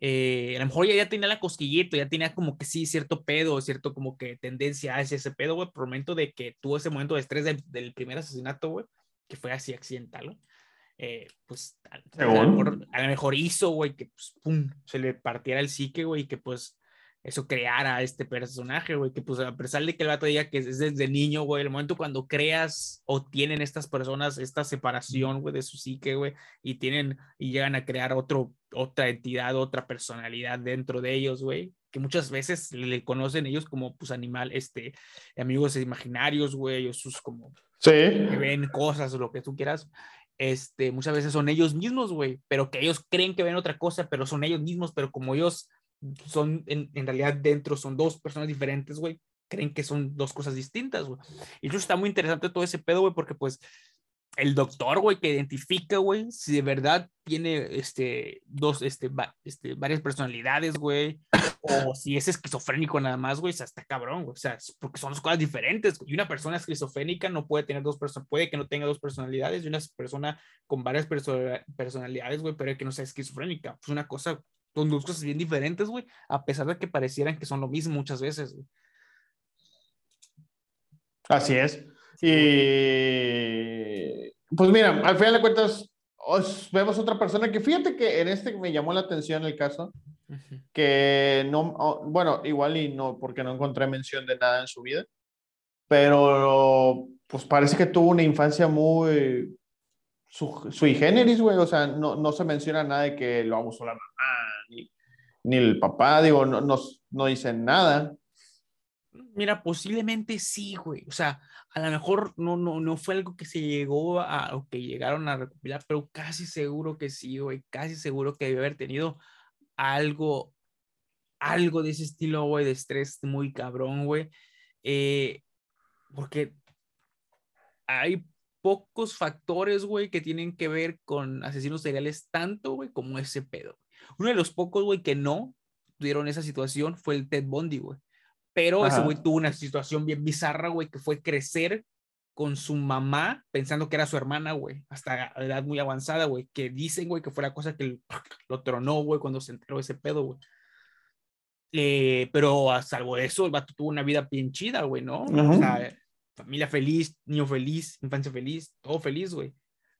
eh, a lo mejor ya, ya tenía la cosquillita, ya tenía como que sí, cierto pedo, cierto como que tendencia hacia ese pedo, güey, por el momento de que tuvo ese momento de estrés del, primer asesinato, güey, que fue así accidental, eh, pues a, lo mejor, hizo, güey, que pues, pum, se le partiera el psique, güey, y que pues eso creara a este personaje, güey, que pues a pesar de que el vato diga que es desde niño, güey, el momento cuando creas o tienen estas personas esta separación, güey, de su psique, güey, y tienen y llegan a crear otro, otra entidad, otra personalidad dentro de ellos, güey, que muchas veces le conocen ellos como, pues, animal, este, amigos imaginarios, güey, o sus como, sí. que ven cosas o lo que tú quieras, este, muchas veces son ellos mismos, güey, pero que ellos creen que ven otra cosa, pero son ellos mismos, pero como ellos son en, en realidad dentro son dos personas diferentes, güey. Creen que son dos cosas distintas, güey. Y eso está muy interesante todo ese pedo, güey, porque pues el doctor, güey, que identifica, güey, si de verdad tiene, este, dos, este, este varias personalidades, güey, o si es esquizofrénico nada más, güey, o sea, está cabrón, güey, o sea, porque son dos cosas diferentes, y una persona esquizofrénica no puede tener dos personas, puede que no tenga dos personalidades, y una persona con varias personalidades, güey, pero que no sea esquizofrénica, pues una cosa son dos cosas bien diferentes, güey, a pesar de que parecieran que son lo mismo muchas veces, güey. Así es. Y pues mira, al final de cuentas, vemos otra persona que fíjate que en este me llamó la atención el caso, que no, bueno, igual y no, porque no encontré mención de nada en su vida, pero pues parece que tuvo una infancia muy su, sui generis, güey, o sea, no, no se menciona nada de que lo abusó la mamá, ni, el papá, digo, no, no, no dicen nada. Mira, posiblemente sí, güey. O sea, a lo mejor no, no, no fue algo que se llegó a, o que llegaron a recopilar, pero casi seguro que sí, güey. Casi seguro que debe haber tenido algo, algo de ese estilo, güey, de estrés muy cabrón, güey. Eh, porque hay pocos factores, güey, que tienen que ver con asesinos seriales tanto, güey, como ese pedo. Uno de los pocos, güey, que no tuvieron esa situación fue el Ted Bundy, güey. Pero ese güey tuvo una situación bien bizarra, güey, que fue crecer con su mamá pensando que era su hermana, güey, hasta edad muy avanzada, güey, que dicen, güey, que fue la cosa que [LAUGHS] lo tronó, güey, cuando se enteró ese pedo, güey. Eh, pero a salvo eso, el vato tuvo una vida bien chida, güey, ¿no? O sea, familia feliz, niño feliz, infancia feliz, todo feliz, güey.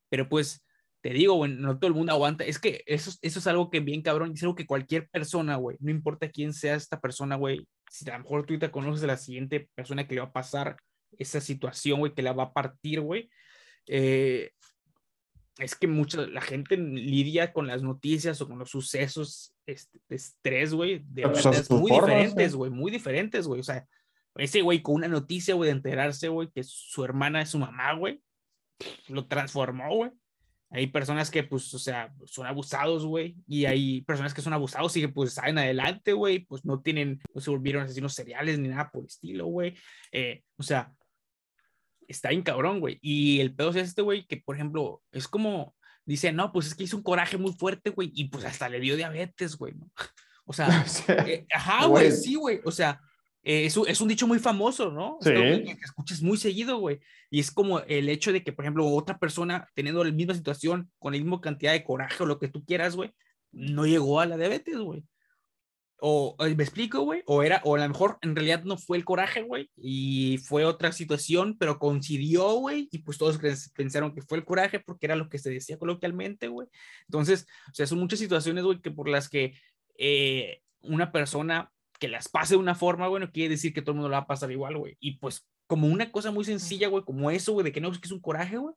Pero pues te digo, güey, no todo el mundo aguanta. Es que eso, eso es algo que bien cabrón, es algo que cualquier persona, güey, no importa quién sea esta persona, güey, si a lo mejor tú te conoces de la siguiente persona que le va a pasar esa situación, güey, que la va a partir, güey. Eh, es que mucha la gente lidia con las noticias o con los sucesos este, de estrés, güey, de pues, maneras muy diferentes, güey, muy diferentes, güey. O sea, ese güey con una noticia, güey, de enterarse, güey, que su hermana es su mamá, güey, lo transformó, güey. Hay personas que, pues, o sea, son abusados, güey, y hay personas que son abusados y que, pues, salen adelante, güey, pues no tienen, no se volvieron asesinos seriales ni nada por el estilo, güey. Eh, o sea, está bien cabrón, güey. Y el pedo es este, güey, que, por ejemplo, es como, dice, no, pues es que hizo un coraje muy fuerte, güey, y pues hasta le dio diabetes, güey, ¿no? [LAUGHS] [LAUGHS] O sea, eh, ajá, güey, sí, güey, o sea, eh, es, es, un dicho muy famoso, ¿no? Sí. que, que escuches muy seguido, güey. Y es como el hecho de que, por ejemplo, otra persona teniendo la misma situación, con la misma cantidad de coraje o lo que tú quieras, güey, no llegó a la diabetes, güey. O, me explico, güey, o era, o a lo mejor en realidad no fue el coraje, güey, y fue otra situación, pero coincidió, güey, y pues todos pensaron que fue el coraje porque era lo que se decía coloquialmente, güey. Entonces, o sea, son muchas situaciones, güey, que por las que eh, una persona que las pase de una forma, bueno, quiere decir que todo el mundo la va a pasar igual, güey. Y pues como una cosa muy sencilla, güey, como eso, güey, de que no, es que es un coraje, güey.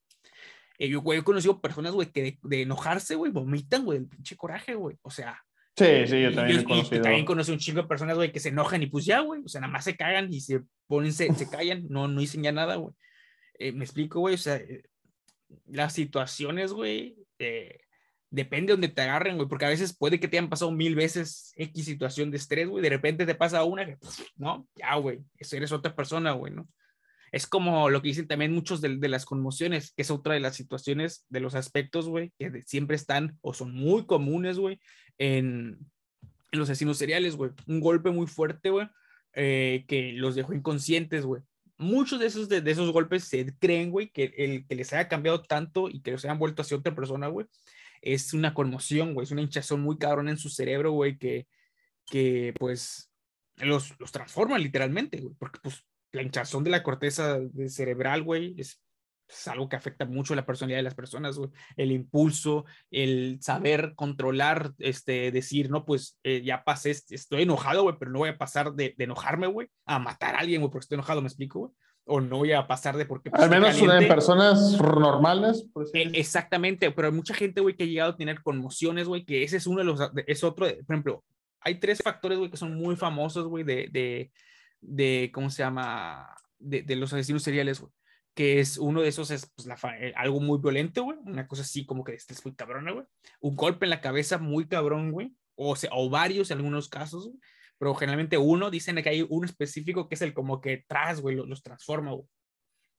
Eh, yo, güey, he conocido personas, güey, que de, enojarse, güey, vomitan, güey, el pinche coraje, güey. O sea. Sí, sí, yo también he conocido. Y también conocí un chingo de personas, güey, que se enojan y pues ya, güey. O sea, nada más se cagan y se ponen, se, se callan, no, no dicen ya nada, güey. Eh, me explico, güey, o sea, eh, las situaciones, güey, eh, depende de donde te agarren, güey, porque a veces puede que te hayan pasado mil veces X situación de estrés, güey, de repente te pasa una que, no, ya, güey, eres otra persona, güey, ¿no? Es como lo que dicen también muchos de, de, las conmociones, que es otra de las situaciones, de los aspectos, güey, que siempre están o son muy comunes, güey, en, en, los asesinos seriales, güey. Un golpe muy fuerte, güey, eh, que los dejó inconscientes, güey. Muchos de esos, de, de esos golpes se creen, güey, que el que les haya cambiado tanto y que los hayan vuelto hacia otra persona, güey, es una conmoción, güey, es una hinchazón muy cabrón en su cerebro, güey, que, que pues los, los transforma literalmente, güey, porque pues la hinchazón de la corteza cerebral, güey, es, es, algo que afecta mucho la personalidad de las personas, güey, el impulso, el saber controlar, este, decir, no, pues eh, ya pasé, estoy enojado, güey, pero no voy a pasar de, de enojarme, güey, a matar a alguien, güey, porque estoy enojado, me explico, güey o no voy a pasar de porque... Pues, Al menos una de personas normales. E, exactamente, pero hay mucha gente, güey, que ha llegado a tener conmociones, güey, que ese es uno de los, es otro, por ejemplo, hay tres factores, güey, que son muy famosos, güey, de, de, de, ¿cómo se llama? De, de los asesinos seriales, güey. Que es uno de esos, es pues, la, eh, algo muy violento, güey. Una cosa así como que es muy cabrona, güey. Un golpe en la cabeza muy cabrón, güey. O, sea, o varios en algunos casos, güey pero generalmente uno, dicen que hay uno específico que es el como que tras, güey, los, transforma, güey.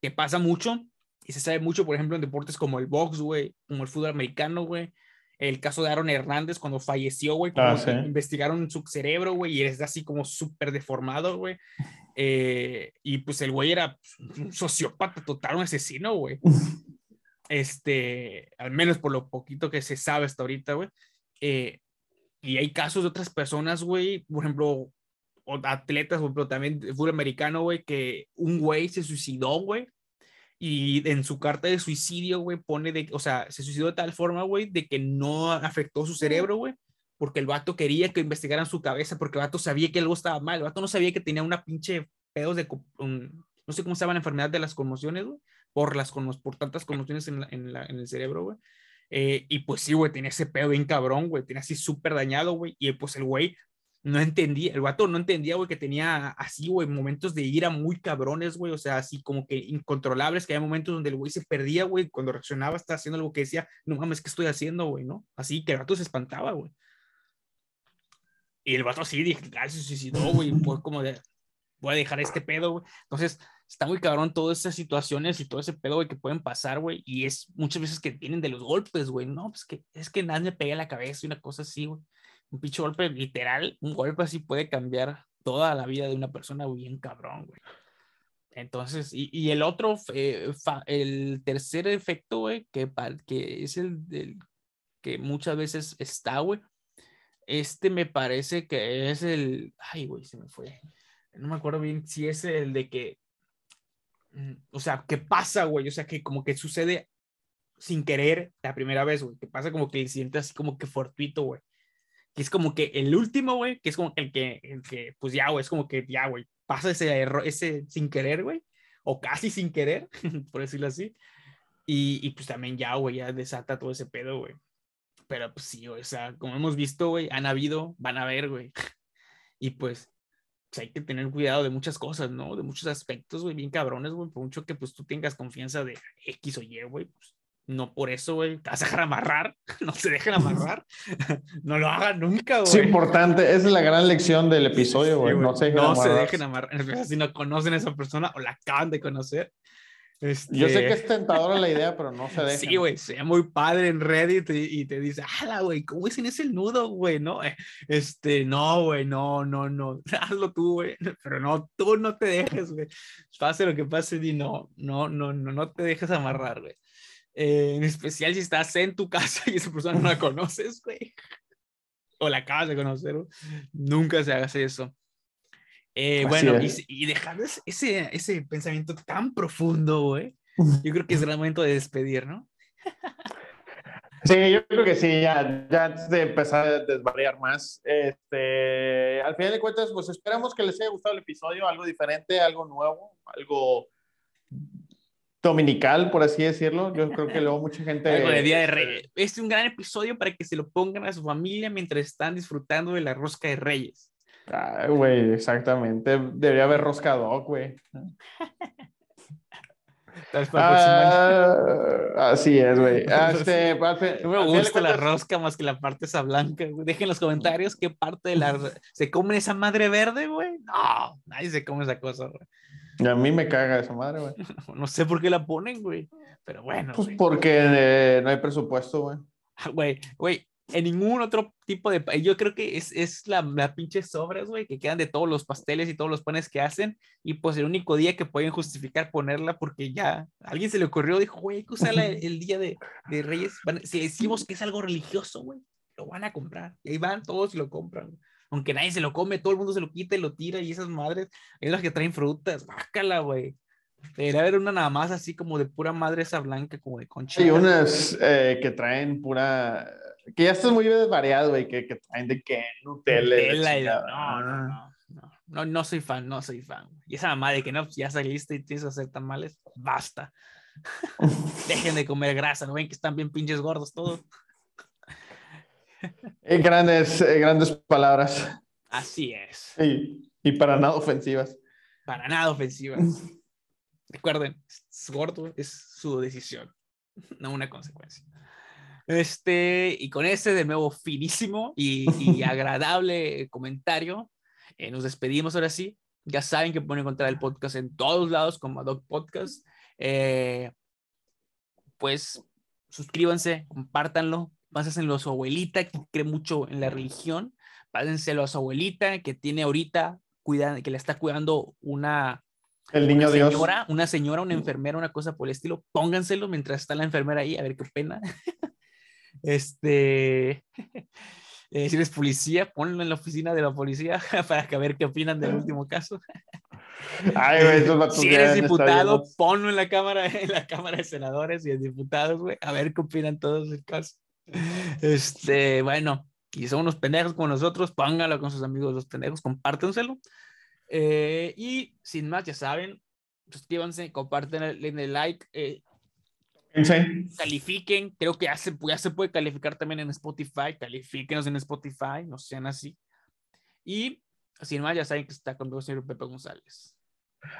Que pasa mucho y se sabe mucho, por ejemplo, en deportes como el box, güey, como el fútbol americano, güey. El caso de Aaron Hernández cuando falleció, güey, como ah, investigaron su cerebro, güey, y es así como súper deformado, güey. Eh, y pues el güey era un sociópata total, un asesino, güey. [LAUGHS] Este, al menos por lo poquito que se sabe hasta ahorita, güey. Eh, y hay casos de otras personas, güey, por ejemplo, atletas, pero también fútbol americano, güey, que un güey se suicidó, güey. Y en su carta de suicidio, güey, pone de, o sea, se suicidó de tal forma, güey, de que no afectó su cerebro, güey, porque el vato quería que investigaran su cabeza, porque el vato sabía que algo estaba mal, el vato no sabía que tenía una pinche pedos de, no sé cómo se llama la enfermedad de las conmociones, güey, por, las, por tantas conmociones en, en, la, en el cerebro, güey. Eh, y pues sí, güey, tenía ese pedo bien cabrón, güey, tenía así súper dañado, güey. Y pues el güey no entendía, el vato no entendía, güey, que tenía así, güey, momentos de ira muy cabrones, güey, o sea, así como que incontrolables, que había momentos donde el güey se perdía, güey, cuando reaccionaba, estaba haciendo algo que decía, no mames, ¿qué estoy haciendo, güey, no? Así que el vato se espantaba, güey. Y el vato así, dije, ah, se suicidó, güey, pues como de, voy a dejar este pedo, güey. Entonces, está muy cabrón todas esas situaciones y todo ese pedo, güey, que pueden pasar, güey. Y es muchas veces que vienen de los golpes, güey. No, pues que es que nadie me pega la cabeza y una cosa así, güey. Un pinche golpe literal, un golpe así puede cambiar toda la vida de una persona bien cabrón, güey. Entonces, y, el otro, eh, el tercer efecto, güey, que, que es el, el que muchas veces está, güey. Este me parece que es el. Ay, güey, se me fue. No me acuerdo bien si es el de que o sea, ¿qué pasa, güey? O sea, que como que sucede sin querer la primera vez, güey. Que pasa como que el incidente así como que fortuito, güey. Que es como que el último, güey, que es como el que, el que pues ya, güey, es como que ya, güey, pasa ese error, ese sin querer, güey. o casi sin querer, [LAUGHS] por decirlo así. Y, y pues también ya, güey, ya desata todo ese pedo, güey. Pero pues sí, o sea, como hemos visto, güey, han habido, van a haber, güey. [LAUGHS] Y pues, pues, hay que tener cuidado de muchas cosas, ¿no? De muchos aspectos, güey, bien cabrones, güey. Por mucho que pues tú tengas confianza de X o Y, güey, pues no por eso, güey, te vas a dejar amarrar, [LAUGHS] no se dejen amarrar, [LAUGHS] no lo hagan nunca, güey. Es importante, esa es la gran lección del episodio, güey. no se dejen no amarrar. se dejen amarrar, [LAUGHS] si no conocen a esa persona o la acaban de conocer, yo sé que es tentadora la idea, pero no se deja. Sí, güey, sea muy padre en Reddit y, te dice, ¡hala, güey! ¿Cómo es en ese nudo, güey? No, eh, este, no, güey, no, no, no, [LAUGHS] hazlo tú, güey, pero no, tú no te dejes, güey. Pase lo que pase, y no, no, no, no, no te dejes amarrar, güey. Eh, en especial si estás en tu casa y esa persona no la conoces, güey. O la acabas de conocer, nunca se haga eso. Eh, bueno, y, y, dejando ese, ese pensamiento tan profundo, güey, yo creo que es el momento de despedir, ¿no? [LAUGHS] Sí, yo creo que sí, ya, ya antes de empezar a desvariar más, este, al final de cuentas, pues esperamos que les haya gustado el episodio, algo diferente, algo nuevo, algo dominical, por así decirlo. Yo creo que luego mucha gente... algo de Día de Reyes. Este es un gran episodio para que se lo pongan a su familia mientras están disfrutando de la rosca de Reyes. Ah, güey, exactamente. Debería haber roscado, güey. Ah, así es, güey. [LAUGHS] Ah, este, me gusta la rosca más que la parte esa blanca. Dejen en los comentarios qué parte de la. ¿Se come esa madre verde, güey? No, nadie se come esa cosa, güey. a mí me caga esa madre, güey. [LAUGHS] no sé por qué la ponen, güey. Pero bueno. Pues porque eh, no hay presupuesto, güey. Güey, güey, en ningún otro tipo de... Yo creo que es, es la, la pinche sobras, güey, que quedan de todos los pasteles y todos los panes que hacen. Y pues el único día que pueden justificar ponerla porque ya alguien se le ocurrió, dijo, güey, hay que usarla [LAUGHS] el, día de, de Reyes. si decimos que es algo religioso, güey, lo van a comprar. Y ahí van todos y lo compran. Aunque nadie se lo come, todo el mundo se lo quita y lo tira. Y esas madres, es las que traen frutas. Bácala, güey. Debería haber una nada más así como de pura madre esa blanca, como de concha. Y unas eh, que traen pura que ya estás muy variado, güey, que, que traen de que Nutella. Nutella no, no, no, no, no, soy fan, no soy fan. Y esa mamá de que no, ya saliste y tienes que hacer tamales, basta. [LAUGHS] Dejen de comer grasa, ¿no ven que están bien pinches gordos todos? Eh, grandes, eh, grandes palabras. Así es. Y, y, para nada ofensivas. Para nada ofensivas. [LAUGHS] Recuerden, es gordo, es su decisión, no una consecuencia. Este, y con ese de nuevo finísimo y, [LAUGHS] agradable comentario, eh, nos despedimos ahora sí. Ya saben que pueden encontrar el podcast en todos lados como Adoc Podcast. Eh, pues suscríbanse, compártanlo, pásenselo a su abuelita que cree mucho en la religión, pásenselo a su abuelita que tiene ahorita, cuida, que le está cuidando una, el niño una señora, una señora, una enfermera, una cosa por el estilo, pónganselo mientras está la enfermera ahí, a ver qué pena. [LAUGHS] Este, [LAUGHS] eh, si eres policía, ponlo en la oficina de la policía [LAUGHS] para que a ver qué opinan del último caso. [LAUGHS] si eres diputado, ponlo en la cámara, en la cámara de senadores y de diputados, güey, a ver qué opinan todos del caso. Este, bueno, y son unos pendejos como nosotros, póngalo con sus amigos los pendejos, compártenselo. Eh, y sin más, ya saben, suscríbanse, comparten, el like. Eh, Califiquen, creo que ya se, ya se puede calificar también en Spotify. Califíquenos en Spotify, no sean así. Y sin más, ya saben que está conmigo el señor Pepe González.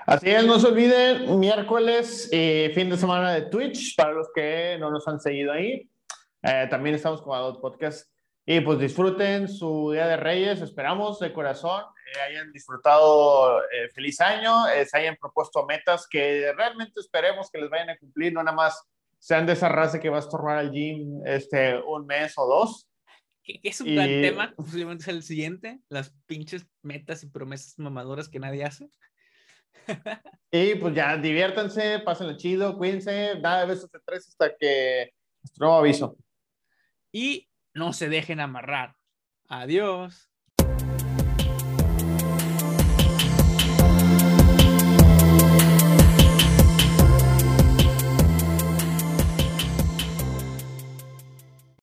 Así es, no se olviden, miércoles, eh, fin de semana de Twitch, para los que no nos han seguido ahí. Eh, también estamos con Adult Podcast. Y pues disfruten su Día de Reyes, esperamos de corazón, eh, hayan disfrutado feliz año, se hayan propuesto metas que realmente esperemos que les vayan a cumplir, no nada más sean de esa raza que va a estorbar al gym este, un mes o dos. Que, es un gran tema, posiblemente es el siguiente, las pinches metas y promesas mamadoras que nadie hace. y pues ya, diviértanse, pásenlo chido, cuídense, de besos de tres hasta que nuestro nuevo aviso. Y no se dejen amarrar. Adiós.